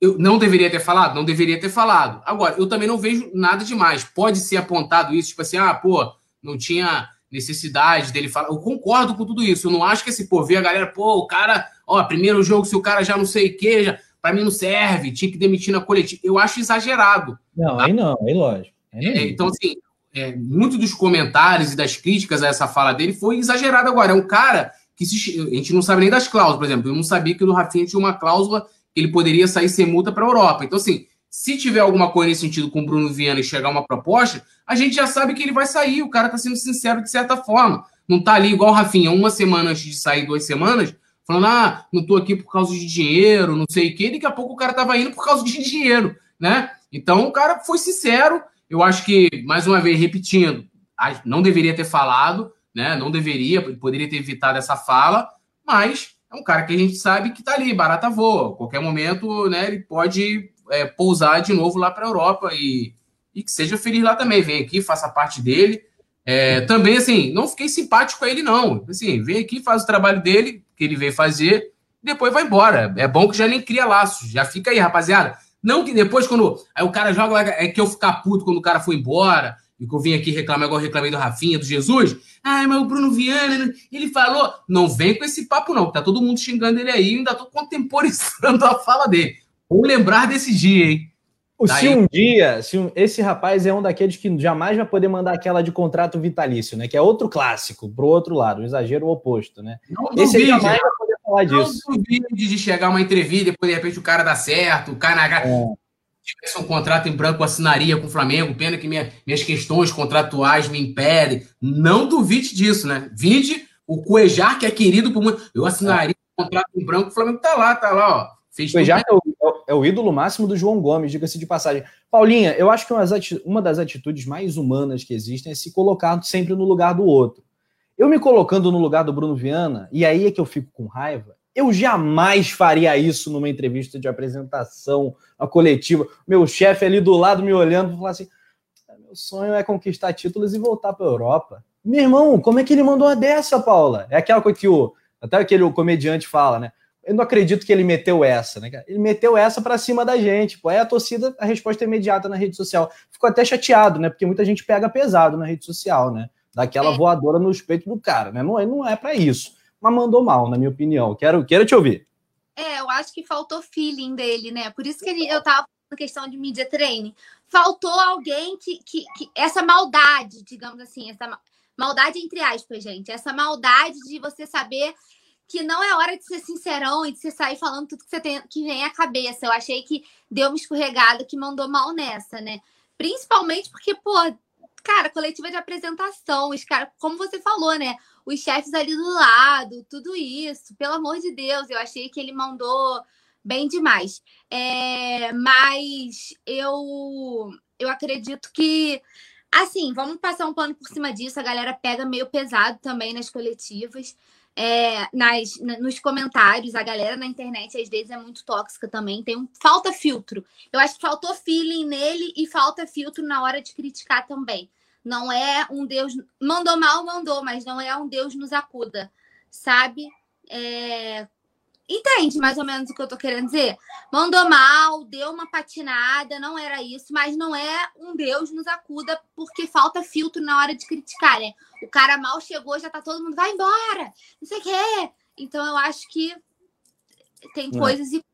Eu não deveria ter falado? Não deveria ter falado. Agora, eu também não vejo nada demais. Pode ser apontado isso, tipo assim, ah, pô, não tinha necessidade dele falar. Eu concordo com tudo isso. Eu não acho que esse, pô, a galera, pô, o cara Ó, primeiro jogo, se o cara já não sei o que, já, pra mim não serve, tinha que demitir na coletiva. Eu acho exagerado. Não, tá? aí não, aí lógico. Aí é, então, assim, é, muito dos comentários e das críticas a essa fala dele foi exagerado agora. É um cara que se, a gente não sabe nem das cláusulas, por exemplo. Eu não sabia que o do Rafinha tinha uma cláusula que ele poderia sair sem multa para a Europa. Então, assim, se tiver alguma coisa nesse sentido com o Bruno Viana e chegar uma proposta, a gente já sabe que ele vai sair. O cara tá sendo sincero de certa forma. Não tá ali igual o Rafinha, uma semana antes de sair, duas semanas, falando, ah, não tô aqui por causa de dinheiro, não sei o quê, daqui a pouco o cara tava indo por causa de dinheiro, né? Então o cara foi sincero, eu acho que, mais uma vez, repetindo, não deveria ter falado, né? Não deveria, poderia ter evitado essa fala, mas é um cara que a gente sabe que tá ali, barata voa. Qualquer momento, né, ele pode é, pousar de novo lá para a Europa e, e que seja feliz lá também. Vem aqui, faça parte dele. É, também, assim, não fiquei simpático a ele, não. Assim, vem aqui, faz o trabalho dele, que ele veio fazer, depois vai embora. É bom que já nem cria laços. Já fica aí, rapaziada. Não que depois, quando aí o cara joga, é que eu ficar puto quando o cara foi embora, e que eu vim aqui reclamar, igual eu reclamei do Rafinha, do Jesus. Ah, mas o Bruno Viana, ele falou. Não vem com esse papo, não, que tá todo mundo xingando ele aí, ainda tô contemporizando a fala dele. Vou lembrar desse dia, hein? Se um dia, se um, esse rapaz é um daqueles que jamais vai poder mandar aquela de contrato vitalício, né? Que é outro clássico, pro outro lado, um exagero oposto, né? Não esse duvide, jamais vai poder falar disso. Não duvide de chegar uma entrevista, depois de repente o cara dá certo, o cara é. tivesse um contrato em branco, assinaria com o Flamengo, pena que minha, minhas questões contratuais me impedem. Não duvide disso, né? Vide o Cuejar, que é querido por muito. Eu assinaria um contrato em branco, o Flamengo tá lá, tá lá, ó. Fez Cuejar é o é o ídolo máximo do João Gomes, diga-se de passagem. Paulinha, eu acho que uma das atitudes mais humanas que existem é se colocar sempre no lugar do outro. Eu me colocando no lugar do Bruno Viana, e aí é que eu fico com raiva, eu jamais faria isso numa entrevista de apresentação, a coletiva. Meu chefe ali do lado me olhando e falar assim: ah, meu sonho é conquistar títulos e voltar para a Europa. Meu irmão, como é que ele mandou uma dessa, Paula? É aquela coisa que o até aquele comediante fala, né? Eu não acredito que ele meteu essa, né, Ele meteu essa para cima da gente, pô. Aí a torcida, a resposta é imediata na rede social. Ficou até chateado, né? Porque muita gente pega pesado na rede social, né? Daquela é. voadora no peito do cara, né? Não é, não é para isso. Mas mandou mal, na minha opinião. Quero, quero te ouvir. É, eu acho que faltou feeling dele, né? Por isso que ele, eu tava falando questão de media training. Faltou alguém que, que, que essa maldade, digamos assim, essa maldade entre aspas, gente, essa maldade de você saber que não é hora de ser sincerão e de você sair falando tudo que você tem que vem à cabeça. Eu achei que deu uma escorregada que mandou mal nessa, né? Principalmente porque, pô, cara, coletiva de apresentação, os caras, como você falou, né? Os chefes ali do lado, tudo isso, pelo amor de Deus, eu achei que ele mandou bem demais. É, mas eu eu acredito que assim, vamos passar um pano por cima disso, a galera pega meio pesado também nas coletivas. É, nas, nos comentários, a galera na internet às vezes é muito tóxica também. Tem um, falta filtro. Eu acho que faltou feeling nele e falta filtro na hora de criticar também. Não é um Deus. Mandou mal, mandou, mas não é um Deus nos acuda, sabe? É, Entende mais ou menos o que eu tô querendo dizer? Mandou mal, deu uma patinada, não era isso, mas não é um Deus nos acuda porque falta filtro na hora de criticar, né? O cara mal chegou, já tá todo mundo, vai embora, não sei o quê. Então eu acho que tem não. coisas e.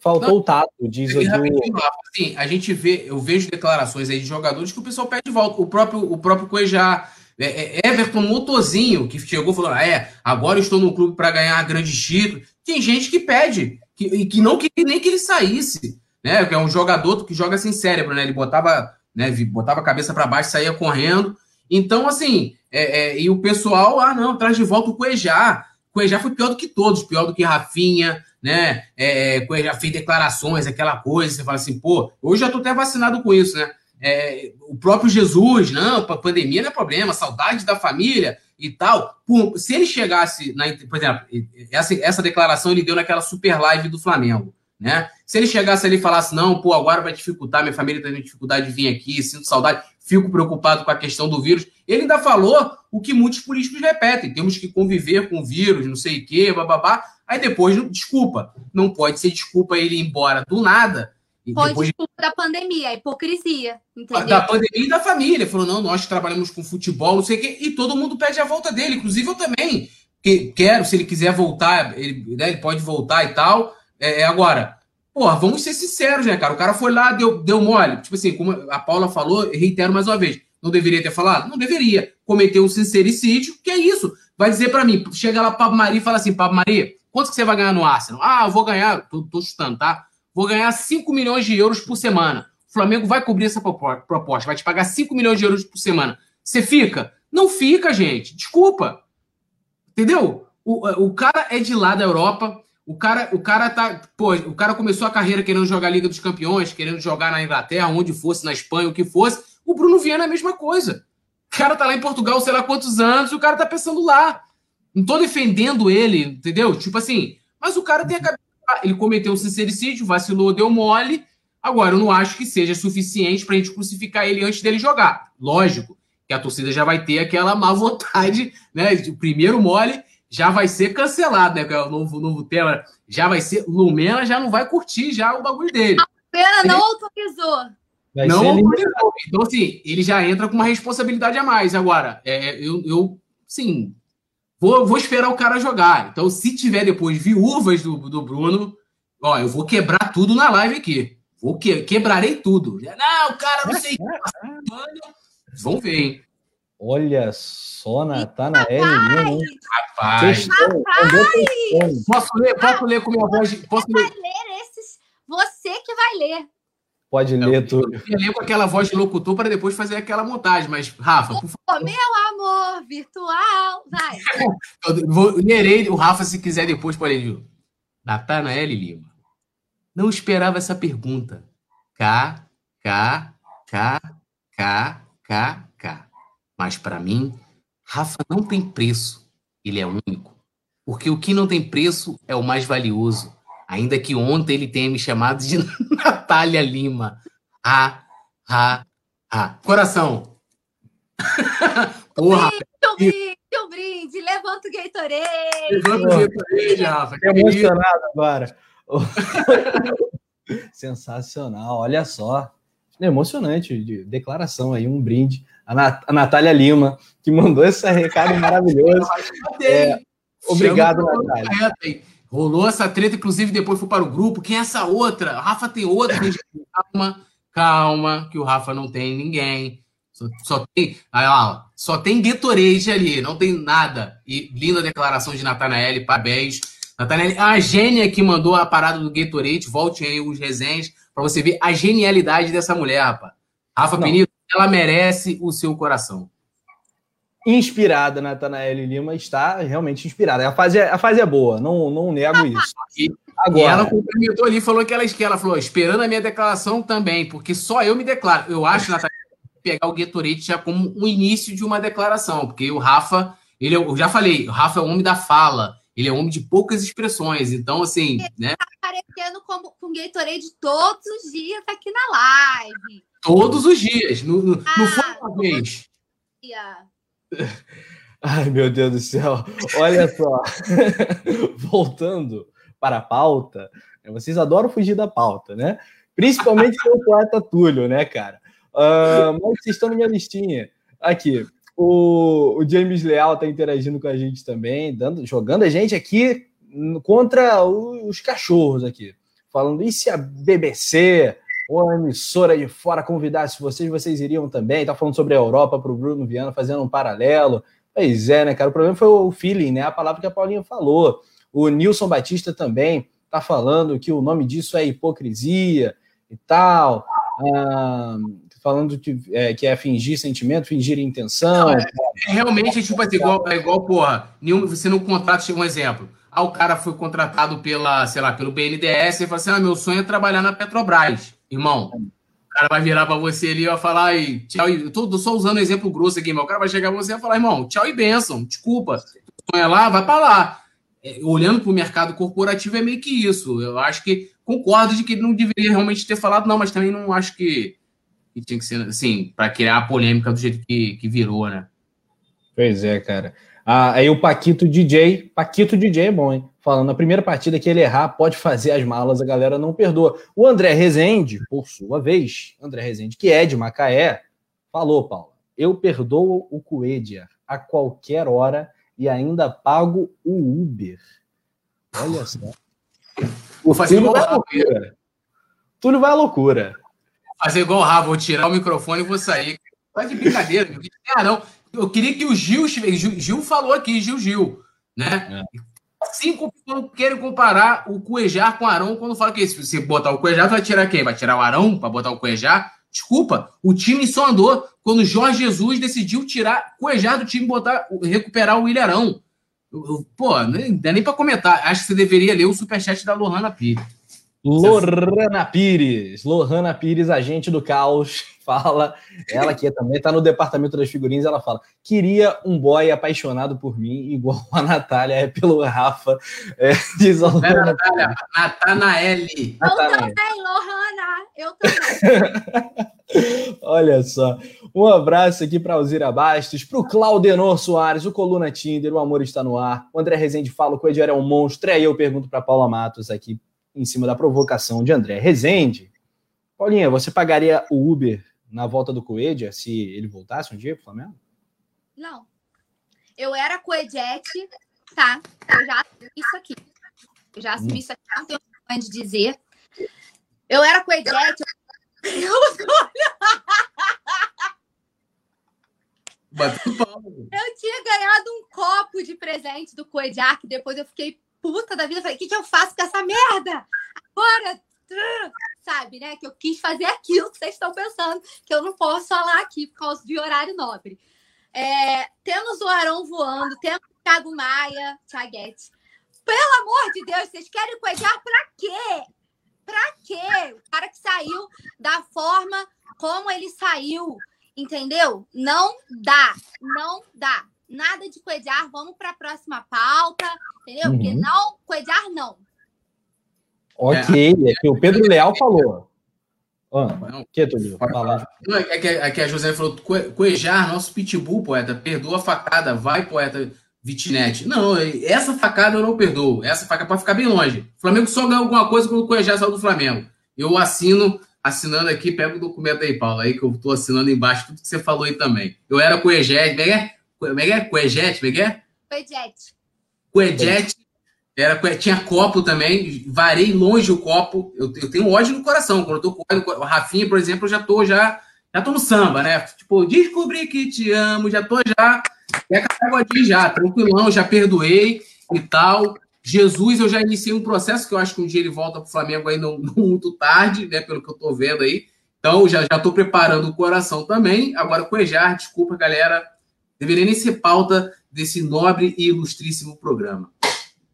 Faltou não, o tato, diz o assim, a gente vê, eu vejo declarações aí de jogadores que o pessoal pede de volta. O próprio, o próprio Cuejá é, é, Everton Motozinho, que chegou e falou: ah, é, agora estou no clube para ganhar grandes títulos. Tem gente que pede, que, que não queria nem que ele saísse, né? Que é um jogador que joga sem cérebro, né? Ele botava, né, botava a cabeça para baixo, saía correndo. Então, assim, é, é, e o pessoal, ah, não, traz de volta o Cuejá. Cuejá foi pior do que todos, pior do que Rafinha, né? É, Cuejá fez declarações, aquela coisa, você fala assim, pô, hoje já tô até vacinado com isso, né? É, o próprio Jesus, não, para pandemia não é problema, saudade da família e tal. Se ele chegasse, na, por exemplo, essa, essa declaração ele deu naquela super live do Flamengo, né? Se ele chegasse ali e falasse, não, pô, agora vai dificultar, minha família tem dificuldade de vir aqui, sinto saudade, fico preocupado com a questão do vírus. Ele ainda falou o que muitos políticos repetem: temos que conviver com o vírus, não sei o quê, bababá. Aí depois, desculpa, não pode ser desculpa ele ir embora do nada foi depois... desculpa da pandemia, a hipocrisia. Entendeu? Da pandemia e da família. Falou, não, nós trabalhamos com futebol, não sei o quê, e todo mundo pede a volta dele, inclusive eu também. Que, quero, se ele quiser voltar, ele, né, ele pode voltar e tal. É, é agora, porra, vamos ser sinceros, né, cara? O cara foi lá, deu, deu mole. Tipo assim, como a Paula falou, reitero mais uma vez. Não deveria ter falado? Não deveria. Cometeu um sincericídio, que é isso. Vai dizer para mim, chega lá Pablo Maria e fala assim, Pablo Maria, quanto que você vai ganhar no Arsenal? Ah, eu vou ganhar, tô, tô chutando, tá? Vou ganhar 5 milhões de euros por semana. O Flamengo vai cobrir essa proposta, vai te pagar 5 milhões de euros por semana. Você fica? Não fica, gente. Desculpa. Entendeu? O, o cara é de lá da Europa. O cara, o cara tá. Pô, o cara começou a carreira querendo jogar Liga dos Campeões, querendo jogar na Inglaterra, onde fosse, na Espanha, o que fosse. O Bruno Viana é a mesma coisa. O cara tá lá em Portugal, sei lá quantos anos, o cara tá pensando lá. Não tô defendendo ele, entendeu? Tipo assim, mas o cara tem a cabeça ele cometeu um sincericídio, vacilou, deu mole. Agora, eu não acho que seja suficiente para a gente crucificar ele antes dele jogar. Lógico que a torcida já vai ter aquela má vontade, né? O primeiro mole já vai ser cancelado, né? Que é o novo, novo tema. Já vai ser. Lumena já não vai curtir já o bagulho dele. A pena não autorizou. Vai não autorizou. Então, assim, ele já entra com uma responsabilidade a mais. Agora, é, eu, eu sim, Vou, vou esperar o cara jogar. Então, se tiver depois viúvas do, do Bruno, ó, eu vou quebrar tudo na live aqui. Vou que, quebrarei tudo. Não, o cara não sei. Vamos ver, hein? Olha só, Natanael. Rapaz, rapaz. rapaz. Posso ler? Posso ler com minha voz? Posso ler? ler esses. Você que vai ler. Pode ler tudo. Eu ler com aquela voz de locutor para depois fazer aquela montagem, mas, Rafa, por favor. Meu amor virtual, vai. Vou, lerei o Rafa, se quiser, depois pode ler. Natanael Lima. Não esperava essa pergunta. K, K, K, K, K, K. Mas para mim, Rafa não tem preço. Ele é único. Porque o que não tem preço é o mais valioso. Ainda que ontem ele tenha me chamado de Natália Lima. Ha, ha, ha. Coração. Porra. Um brinde, um brinde. Levanta o Gatorade. Levanta o Gatorade, Rafa. Tô emocionado agora. Sensacional, olha só. É emocionante, de declaração aí, um brinde. A, Nat a Natália Lima, que mandou esse recado maravilhoso. É, obrigado, Natália. Rolou essa treta, inclusive depois foi para o grupo. Quem é essa outra? Rafa tem outra. calma, calma, que o Rafa não tem ninguém. Só, só tem, aí, ó, só tem Gatorade ali, não tem nada. E linda declaração de Natanael, parabéns. Natanael, a gênia que mandou a parada do Gatorade, volte aí os resenhas para você ver a genialidade dessa mulher, rapaz. Rafa Penito, ela merece o seu coração inspirada, Natanael Lima está realmente inspirada. A fase, é, a fase é boa, não, não nego isso. E, Agora, e ela complementou ali, falou que ela, que ela falou, esperando a minha declaração também, porque só eu me declaro. Eu acho, Natanael, pegar o Gatorade já como um início de uma declaração, porque o Rafa, Ele é, eu já falei, o Rafa é o homem da fala, ele é um homem de poucas expressões. Então, assim, ele né? Tá aparecendo como, com Gatorade todos os dias aqui na live. Todos os dias. Não, ah, não foi uma vez. Ai, meu Deus do céu. Olha só. Voltando para a pauta. Vocês adoram fugir da pauta, né? Principalmente com o poeta Túlio, né, cara? Uh, mas vocês estão na minha listinha. Aqui, o, o James Leal está interagindo com a gente também, dando, jogando a gente aqui contra os cachorros aqui. Falando, e se a BBC ou a emissora de fora convidasse vocês, vocês iriam também? Tá falando sobre a Europa para o Bruno Viana, fazendo um paralelo. Pois é, né, cara? O problema foi o feeling, né? A palavra que a Paulinha falou. O Nilson Batista também tá falando que o nome disso é hipocrisia e tal. Ah, falando que é, que é fingir sentimento, fingir intenção. Não, é, é, realmente, tipo assim, igual, é igual, porra, nenhum, você não contrata, um exemplo. Ah, o cara foi contratado pela, sei lá, pelo BNDES e fala assim: ah, meu sonho é trabalhar na Petrobras. Irmão, o cara vai virar para você ali e vai falar, e tchau, eu tô só usando um exemplo grosso aqui, mas o cara vai chegar pra você e falar, irmão, tchau e benção, desculpa. Sonho é lá, vai para lá. É, olhando para o mercado corporativo é meio que isso. Eu acho que concordo de que ele não deveria realmente ter falado, não, mas também não acho que que tinha que ser assim, para criar a polêmica do jeito que, que virou, né? Pois é, cara. Ah, aí o Paquito DJ, Paquito DJ é bom, hein? Falando, na primeira partida que ele errar, pode fazer as malas, a galera não perdoa. O André Rezende, por sua vez, André Rezende, que é de Macaé, falou, Paulo, eu perdoo o Coedia a qualquer hora e ainda pago o Uber. Olha só. O Túlio vai à loucura. Túlio vai à loucura fazer igual o Rafa, vou tirar o microfone e vou sair. Tá de brincadeira, não. Eu queria que o Gil, Gil, Gil falou aqui, Gil Gil, né? É. Cinco querem comparar o Cuejar com o Arão quando fala que se você botar o Cuejar, vai tirar quem? Vai tirar o Arão para botar o Cuejar? Desculpa, o time só andou quando o Jorge Jesus decidiu tirar Cuejar do time e botar, recuperar o Ilharão. Pô, não dá nem para comentar. Acho que você deveria ler o superchat da Lohana Pires. Lohana Pires, Lohana Pires, agente do caos, fala, ela que também está no departamento das figurinhas, ela fala, queria um boy apaixonado por mim, igual a Natália é pelo Rafa, é, diz a Lohana. Natália, Natanael. Eu também, Lohana, eu também. Olha só, um abraço aqui para Alzira Bastos, para o Claudenor Soares, o Coluna Tinder, o amor está no ar, o André Rezende fala que o Ediar é um monstro, e aí eu pergunto para Paula Matos aqui, em cima da provocação de André Rezende. Paulinha, você pagaria o Uber na volta do Coedia se ele voltasse um dia para o Flamengo? Não. Eu era Coedete, tá? Eu já assumi isso aqui. Eu já assumi hum. isso aqui, não tenho vergonha de dizer. Eu era Coedete. Eu... eu tinha ganhado um copo de presente do Coediac, depois eu fiquei puta da vida. Falei, o que, que eu faço com essa merda? Agora, sabe, né? Que eu quis fazer aquilo que vocês estão pensando, que eu não posso falar aqui por causa de horário nobre. É, temos o Arão voando, temos o Thiago Maia, Thiaguete. Pelo amor de Deus, vocês querem coisar pra quê? Pra quê? O cara que saiu da forma como ele saiu, entendeu? Não dá, não dá nada de coediar, vamos para a próxima pauta, entendeu? Uhum. Porque não, coediar não. Ok, é, é que o Pedro Leal falou. Ah, que, Túlio? Não, é, que, é que a José falou, coejar, nosso pitbull, poeta, perdoa a facada, vai, poeta Vitinete. Não, essa facada eu não perdoo. Essa facada pode ficar bem longe. O Flamengo só ganhou alguma coisa quando o Coejar saiu do Flamengo. Eu assino, assinando aqui, pega o documento aí, Paulo, aí que eu tô assinando embaixo tudo que você falou aí também. Eu era Coejar, é como é que é? Coejete, como é que é? Era, tinha copo também, varei longe o copo. Eu, eu tenho ódio no coração. Quando eu tô com o Rafinha, por exemplo, eu já tô já, já tô no samba, né? Tipo, descobri que te amo, já tô já. É cagodinho já, tranquilão, já perdoei e tal. Jesus, eu já iniciei um processo que eu acho que um dia ele volta pro Flamengo aí não, não muito tarde, né? Pelo que eu tô vendo aí. Então, já, já tô preparando o coração também. Agora, Coejar, desculpa, galera deveria nem ser pauta desse nobre e ilustríssimo programa.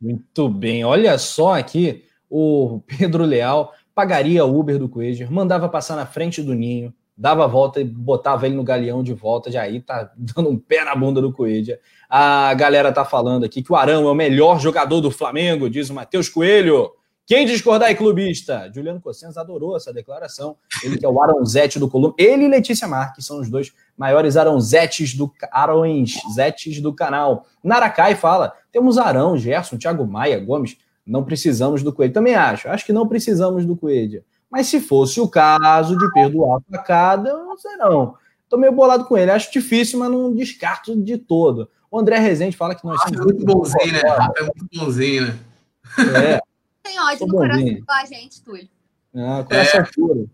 Muito bem. Olha só aqui, o Pedro Leal pagaria Uber do Coelho, mandava passar na frente do ninho, dava a volta e botava ele no galeão de volta, já aí tá dando um pé na bunda do Coelho. A galera tá falando aqui que o Arão é o melhor jogador do Flamengo, diz o Matheus Coelho. Quem discordar é clubista. Juliano Cossenza adorou essa declaração. Ele que é o Aronzete do Colombo. Ele e Letícia Marques são os dois maiores Aronzetes do, Aronzetes do canal. Naracai fala, temos Arão, Gerson, Thiago Maia, Gomes. Não precisamos do Coelho. Também acho. Acho que não precisamos do Coelho. Mas se fosse o caso de perdoar a facada, eu não sei não. Tô meio bolado com ele. Acho difícil, mas não descarto de todo. O André Rezende fala que nós somos. É muito bonzinho, né? É muito bonzinho, né? É. Tem ódio no coração com a gente, Túlio. Ah, coração é. puro.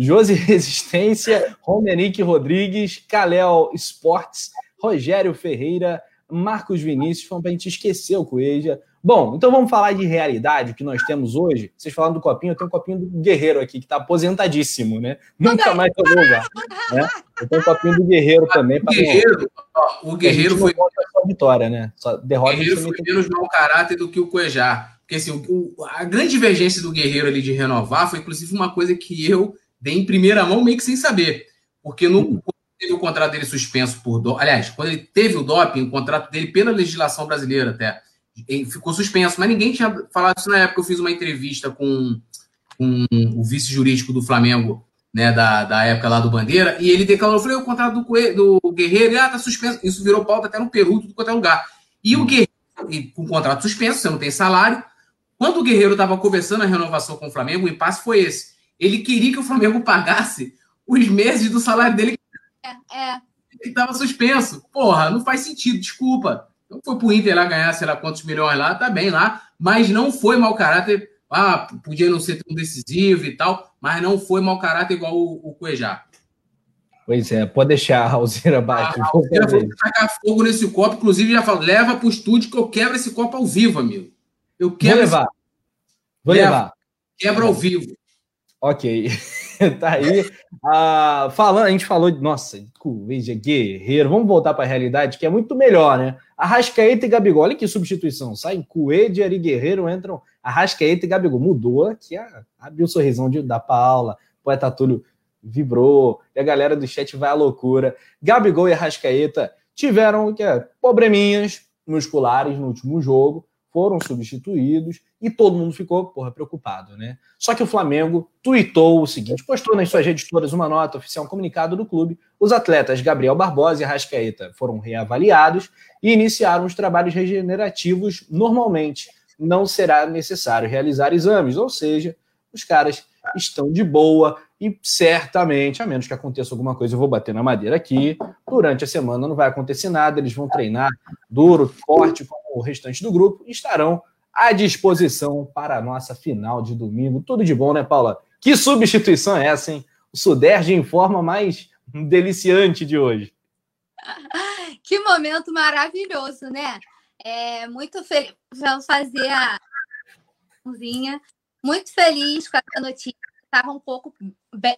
Josi Resistência, Romanique Rodrigues, Kalel Esportes, Rogério Ferreira, Marcos Vinícius, foi pra gente esquecer o Coelho. Bom, então vamos falar de realidade que nós temos hoje. Vocês falaram do copinho, eu tenho um copinho do Guerreiro aqui, que está aposentadíssimo, né? Nunca mais tomou lugar. Né? Eu tenho um copinho do Guerreiro também. O Guerreiro, o Guerreiro foi. Só vitória, né? Só derrota. O Guerreiro foi menos mau caráter do que o Cuejá. Porque assim, o, a grande divergência do Guerreiro ali de renovar foi, inclusive, uma coisa que eu em primeira mão, meio que sem saber. Porque no, hum. teve o contrato dele suspenso por. Do... Aliás, quando ele teve o doping, o contrato dele pela legislação brasileira até ficou suspenso, mas ninguém tinha falado isso na época. Eu fiz uma entrevista com, com o vice jurídico do Flamengo, né, da, da época lá do Bandeira, e ele declarou: eu falei, o contrato do, Coelho, do Guerreiro, ah, tá suspenso. Isso virou pauta até no Peru, tudo quanto é lugar. E o Guerreiro, e, com o contrato suspenso, você não tem salário. Quando o Guerreiro estava conversando a renovação com o Flamengo, o impasse foi esse. Ele queria que o Flamengo pagasse os meses do salário dele é, é. que estava suspenso. Porra, não faz sentido, desculpa. Então foi pro Inter lá ganhar, sei lá quantos milhões lá, tá bem lá, mas não foi mau caráter. Ah, podia não ser tão decisivo e tal, mas não foi mau caráter igual o, o Cuejá. Pois é, pode deixar a Alzira abaixo. A Alzira vai tacar fogo nesse copo, inclusive já falo, leva pro estúdio que eu quebro esse copo ao vivo, amigo. Eu quero. Vou levar. Esse... Vou Leva. levar. Quebra ao vivo. Ok. tá aí. Ah, falando, a gente falou de. Nossa, veja, guerreiro. Vamos voltar para a realidade, que é muito melhor, né? Arrascaeta e Gabigol. Olha que substituição. Saem Coedger e Guerreiro, entram Arrascaeta e Gabigol. Mudou aqui, abriu o sorrisão de, da Paula. O poeta Túlio vibrou. E a galera do chat vai à loucura. Gabigol e Arrascaeta tiveram que é, probleminhas musculares no último jogo foram substituídos e todo mundo ficou, porra, preocupado, né? Só que o Flamengo tuitou o seguinte, postou nas suas redes todas uma nota oficial, um comunicado do clube. Os atletas Gabriel Barbosa e Rascaeta foram reavaliados e iniciaram os trabalhos regenerativos normalmente. Não será necessário realizar exames, ou seja, os caras estão de boa e certamente, a menos que aconteça alguma coisa, eu vou bater na madeira aqui, durante a semana não vai acontecer nada, eles vão treinar duro, forte, como o restante do grupo, e estarão à disposição para a nossa final de domingo. Tudo de bom, né, Paula? Que substituição é essa, hein? O Suderge em forma mais deliciante de hoje. Que momento maravilhoso, né? É muito feliz. Vamos fazer a muito feliz com essa notícia. Estava um pouco,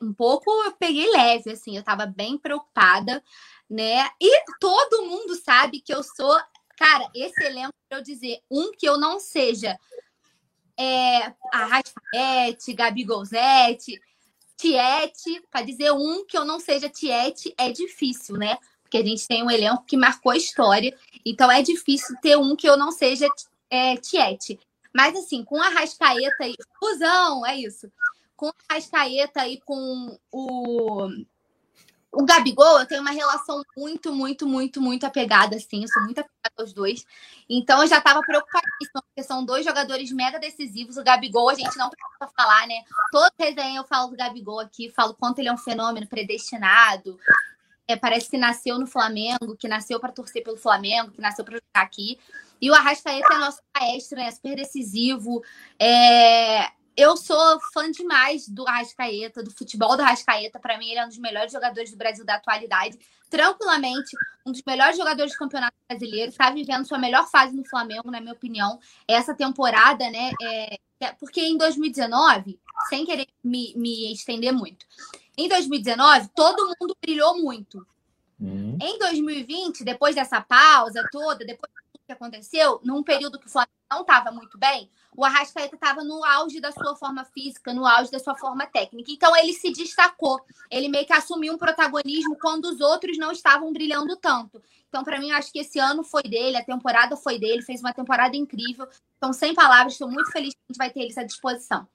um pouco, eu peguei leve, assim, eu estava bem preocupada, né? E todo mundo sabe que eu sou, cara, esse elenco, eu dizer, um que eu não seja é, Arrascaete, Gabigolzete, Tiete, para dizer um que eu não seja Tiete é difícil, né? Porque a gente tem um elenco que marcou a história, então é difícil ter um que eu não seja é, Tiete. Mas assim, com a Rascaeta e. Fusão, é isso. Com a Rascaeta e com o. O Gabigol, eu tenho uma relação muito, muito, muito, muito apegada, assim. Eu sou muito apegada aos dois. Então, eu já estava preocupadíssima, porque são dois jogadores mega decisivos. O Gabigol, a gente não precisa falar, né? Todo resenha eu falo do Gabigol aqui, falo quanto ele é um fenômeno predestinado. É, parece que nasceu no Flamengo, que nasceu para torcer pelo Flamengo, que nasceu para jogar aqui. E o Arrascaeta é nosso maestro, né? Super decisivo. É... Eu sou fã demais do Arrascaeta, do futebol do Arrascaeta. Para mim, ele é um dos melhores jogadores do Brasil da atualidade. Tranquilamente, um dos melhores jogadores do Campeonato Brasileiro. Está vivendo sua melhor fase no Flamengo, na minha opinião. Essa temporada, né? É... Porque em 2019, sem querer me, me estender muito, em 2019, todo mundo brilhou muito. Uhum. Em 2020, depois dessa pausa toda, depois que que aconteceu, num período que o Flamengo não estava muito bem, o Arrascaeta estava no auge da sua forma física, no auge da sua forma técnica. Então ele se destacou. Ele meio que assumiu um protagonismo quando os outros não estavam brilhando tanto. Então, para mim, eu acho que esse ano foi dele, a temporada foi dele, fez uma temporada incrível. Então, sem palavras, estou muito feliz que a gente vai ter ele à disposição.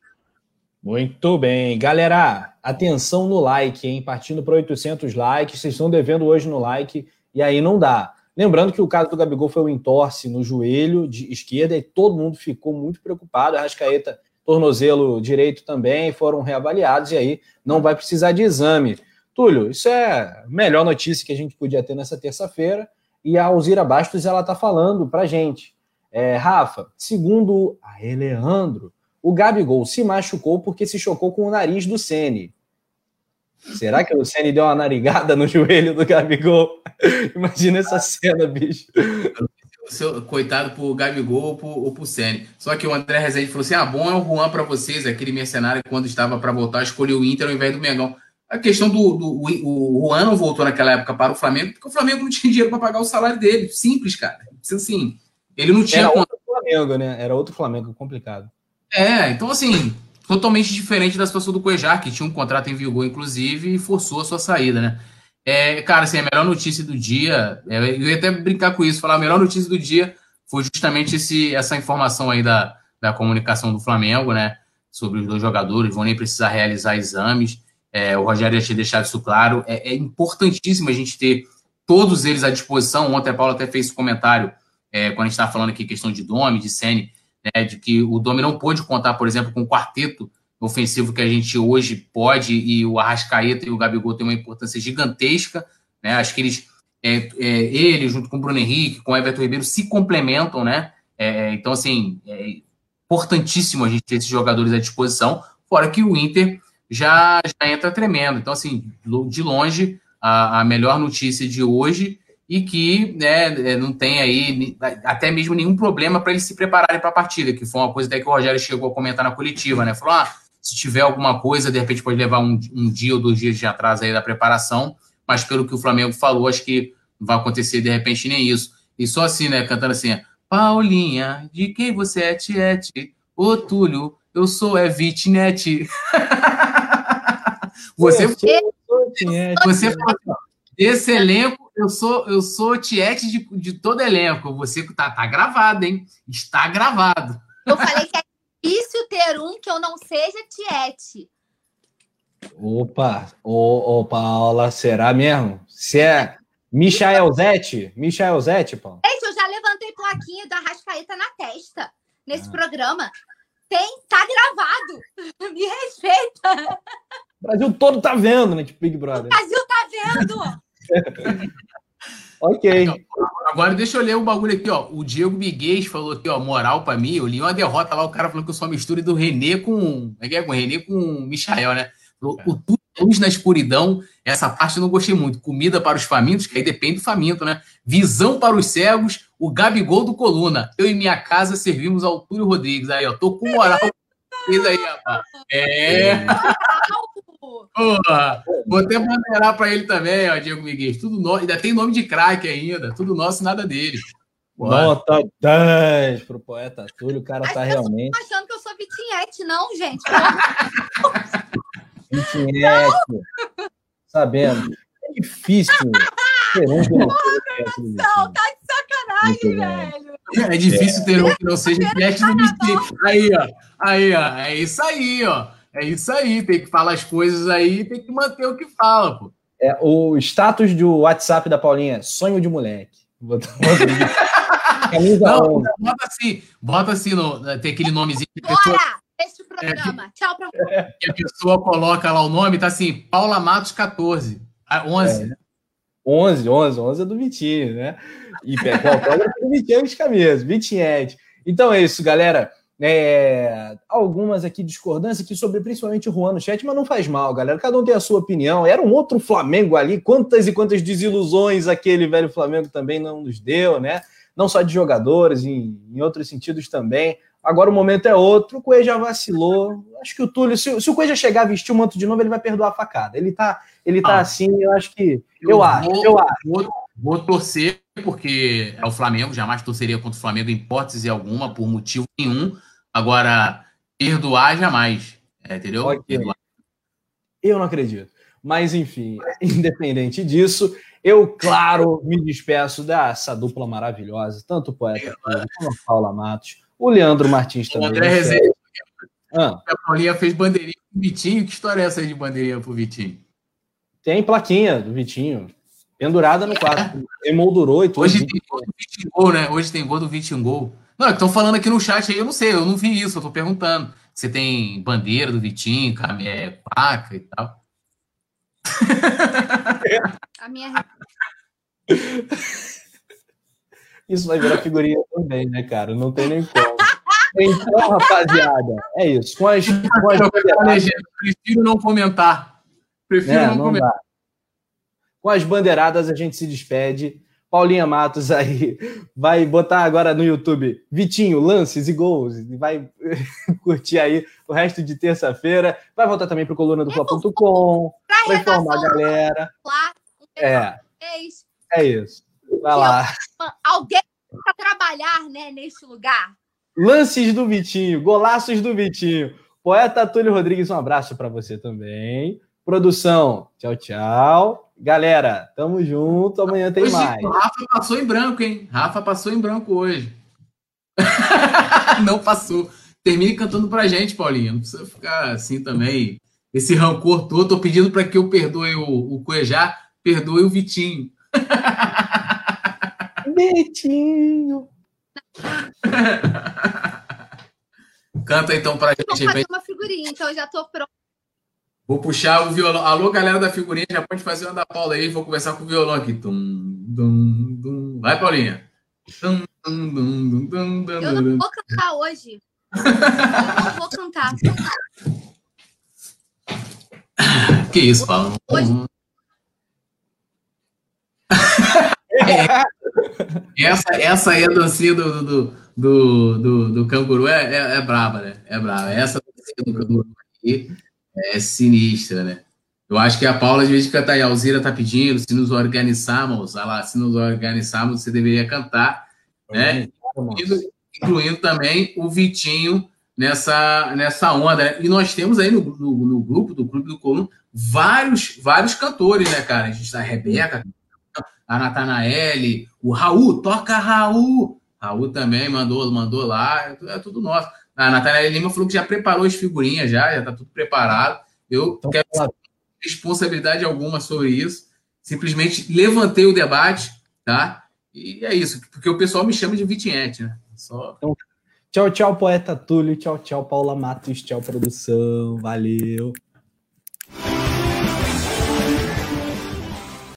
Muito bem. Galera, atenção no like, hein? Partindo para 800 likes. Vocês estão devendo hoje no like e aí não dá. Lembrando que o caso do Gabigol foi o entorse no joelho de esquerda e todo mundo ficou muito preocupado. A Rascaeta, tornozelo direito também, foram reavaliados e aí não vai precisar de exame. Túlio, isso é a melhor notícia que a gente podia ter nessa terça-feira e a Alzira Bastos ela está falando para gente. É, Rafa, segundo a Eleandro, o Gabigol se machucou porque se chocou com o nariz do Sene. Será que o Ceni deu uma narigada no joelho do Gabigol? Imagina essa cena, bicho. Seu, coitado pro Gabigol ou pro, ou pro Ceni. Só que o André Rezende falou assim: ah, bom é o Juan para vocês, aquele mercenário que quando estava para voltar escolheu o Inter ao invés do Mengão. A questão do, do o Juan não voltou naquela época para o Flamengo porque o Flamengo não tinha dinheiro para pagar o salário dele. Simples, cara. Assim, ele não tinha. Era outro Flamengo, né? Era outro Flamengo complicado. É, então assim, totalmente diferente da situação do Cuejar, que tinha um contrato em vigor, inclusive, e forçou a sua saída, né? É, cara, assim, a melhor notícia do dia, é, eu ia até brincar com isso, falar a melhor notícia do dia foi justamente esse, essa informação aí da, da comunicação do Flamengo, né? Sobre os dois jogadores, vão nem precisar realizar exames. É, o Rogério já tinha deixado isso claro. É, é, importantíssimo a gente ter todos eles à disposição. Ontem a Paula até fez esse comentário, é, quando a gente estava falando aqui questão de Domi, de Sene, né, de que o Domi não pôde contar, por exemplo, com o quarteto ofensivo que a gente hoje pode, e o Arrascaeta e o Gabigol têm uma importância gigantesca. Né? Acho que eles, é, é, ele, junto com o Bruno Henrique, com o Everton Ribeiro, se complementam, né? É, então, assim, é importantíssimo a gente ter esses jogadores à disposição, fora que o Inter já, já entra tremendo. Então, assim, de longe, a, a melhor notícia de hoje e que né, é, não tem aí até mesmo nenhum problema para eles se prepararem para a partida, que foi uma coisa até que o Rogério chegou a comentar na coletiva, né? Falou: ah, se tiver alguma coisa, de repente pode levar um, um dia ou dois dias de atraso aí da preparação, mas pelo que o Flamengo falou, acho que não vai acontecer de repente nem isso. E só assim, né, cantando assim: Paulinha, de quem você é, Tiete? Ô, Túlio, eu sou é Vitnet. você foi. Você foi. Desse elenco, eu sou eu sou tiete de, de todo elenco. Você tá, tá gravado, hein? Está gravado. Eu falei que é difícil ter um que eu não seja tiete. Opa, ô, ô Paula, será mesmo? Se é Michael Zete? Michael Zete, Paula? Gente, eu já levantei plaquinha da Rascaeta na testa nesse ah. programa. Tem, tá gravado. Me respeita. O Brasil todo tá vendo, né? Tipo Big Brother. O Brasil tá vendo. ok. Agora deixa eu ler um bagulho aqui, ó. O Diego Miguel falou aqui, ó, moral pra mim. Eu li uma derrota lá, o cara falou que eu sou uma mistura do Renê com. É que é com o Renê com o Michael, né? O, o luz na escuridão, essa parte eu não gostei muito. Comida para os famintos, que aí depende do faminto, né? Visão para os cegos, o Gabigol do Coluna. Eu e minha casa servimos ao Túlio Rodrigues. Aí, ó, tô com moral. Isso aí, rapaz. É. Porra, vou até bandeirar para ele também, ó, Diego Miguel. Tudo nosso, ainda tem nome de craque ainda. Tudo nosso, nada dele. Nota 10 pro poeta Túlio. O cara As tá realmente. Não achando que eu sou Vitinhete, não, gente. Vitinhete. Sabendo. É difícil. Ter um que não, não, tá de sacanagem, velho. É difícil ter um que não seja Vitinhete no Vitinhete. Aí, ó. Aí, ó. É isso aí, ó. É isso aí, tem que falar as coisas aí, tem que manter o que fala, pô. É, o status do WhatsApp da Paulinha, sonho de moleque. Camisa Não, bota assim, bota assim, no, tem aquele nomezinho. Bora! Pessoa, esse programa. É, Tchau pra você. Que a pessoa coloca lá o nome, tá assim, Paula Matos 14. 11. É. 11, 11, 11 é do Vitinho, né? E pega o autógrafo do Vitinho de camisa, Vitinhete. Então é isso, galera. É, algumas aqui discordâncias aqui sobre principalmente o Juan no chat, mas não faz mal, galera. Cada um tem a sua opinião. Era um outro Flamengo ali. Quantas e quantas desilusões aquele velho Flamengo também não nos deu, né? Não só de jogadores, em, em outros sentidos também. Agora o momento é outro. O Coelho já vacilou. Acho que o Túlio, se, se o Coelho chegar a vestir o manto de novo, ele vai perdoar a facada. Ele tá, ele tá ah, assim, eu acho que. Eu, eu acho, vou, eu acho. Vou, vou torcer porque é o Flamengo, jamais torceria contra o Flamengo em hipótese alguma, por motivo nenhum. Agora, perdoar jamais. É, entendeu? Okay. Perdoar. Eu não acredito. Mas, enfim, independente disso, eu, claro, me despeço dessa dupla maravilhosa, tanto o poeta como a Paula Matos, o Leandro Martins também. O André Rezende. Ah. A Paulinha fez bandeirinha pro Vitinho. Que história é essa aí de bandeirinha pro Vitinho? Tem plaquinha do Vitinho. Pendurada no quarto. Emoldurou e tudo. Hoje tem gol do Vitinho Gol, né? Hoje tem gol do Vitinho Gol. Não, estão falando aqui no chat aí, eu não sei, eu não vi isso, eu tô perguntando. Você tem bandeira do Vitinho, é, placa e tal. A minha. Isso vai virar figurinha também, né, cara? Não tem nem como. Então, rapaziada, é isso. Com as, com as Prefiro não comentar. Prefiro é, não, não comentar. Dá. Com as bandeiradas, a gente se despede. Paulinha Matos aí vai botar agora no YouTube Vitinho, lances e gols. E vai curtir aí o resto de terça-feira. Vai voltar também para o coluna do Fla.com. Vai informar a galera. É. É isso. Vai lá. Alguém para trabalhar né, nesse lugar. Lances do Vitinho, golaços do Vitinho. Poeta Túlio Rodrigues, um abraço para você também. Produção, tchau, tchau. Galera, tamo junto. Amanhã tem hoje, mais. Rafa passou em branco, hein? Rafa passou em branco hoje. Não passou. Termine cantando pra gente, Paulinho. Não precisa ficar assim também. Esse rancor todo. Tô pedindo para que eu perdoe o, o Cuejá, perdoe o Vitinho. Vitinho. Canta então pra gente. Vou fazer uma figurinha, então eu já tô pronto. Vou puxar o violão. Alô, galera da figurinha, já pode fazer uma da Paula aí. Vou conversar com o violão aqui. Tum, dum, dum. Vai, Paulinha. Tum, dum, dum, dum, dum, eu não vou cantar hoje. eu não vou cantar. Que isso, Paulo? Hoje... é. essa, essa aí é a dancinha do, do, do, do, do canguru. É, é, é braba, né? É braba. Essa dancinha do canguru aqui é sinistra, né? Eu acho que a Paula, de vez de cantar, e a Alzira tá pedindo, se nos organizarmos, lá, se nos organizarmos, você deveria cantar, né? Incluindo, incluindo também o Vitinho nessa, nessa onda. Né? E nós temos aí no, no, no, grupo do Clube do Coluna vários, vários cantores, né, cara? A gente tá a Rebeca, a Natanaele, o Raul, toca Raul. Raul também mandou, mandou lá, é tudo nosso. A Natália Lima falou que já preparou as figurinhas, já, já está tudo preparado. Eu então, quero claro. responsabilidade alguma sobre isso. Simplesmente levantei o debate, tá? E é isso, porque o pessoal me chama de Vitiente, né? Só... Então, tchau, tchau, poeta Túlio. Tchau, tchau, Paula Matos. Tchau, produção. Valeu.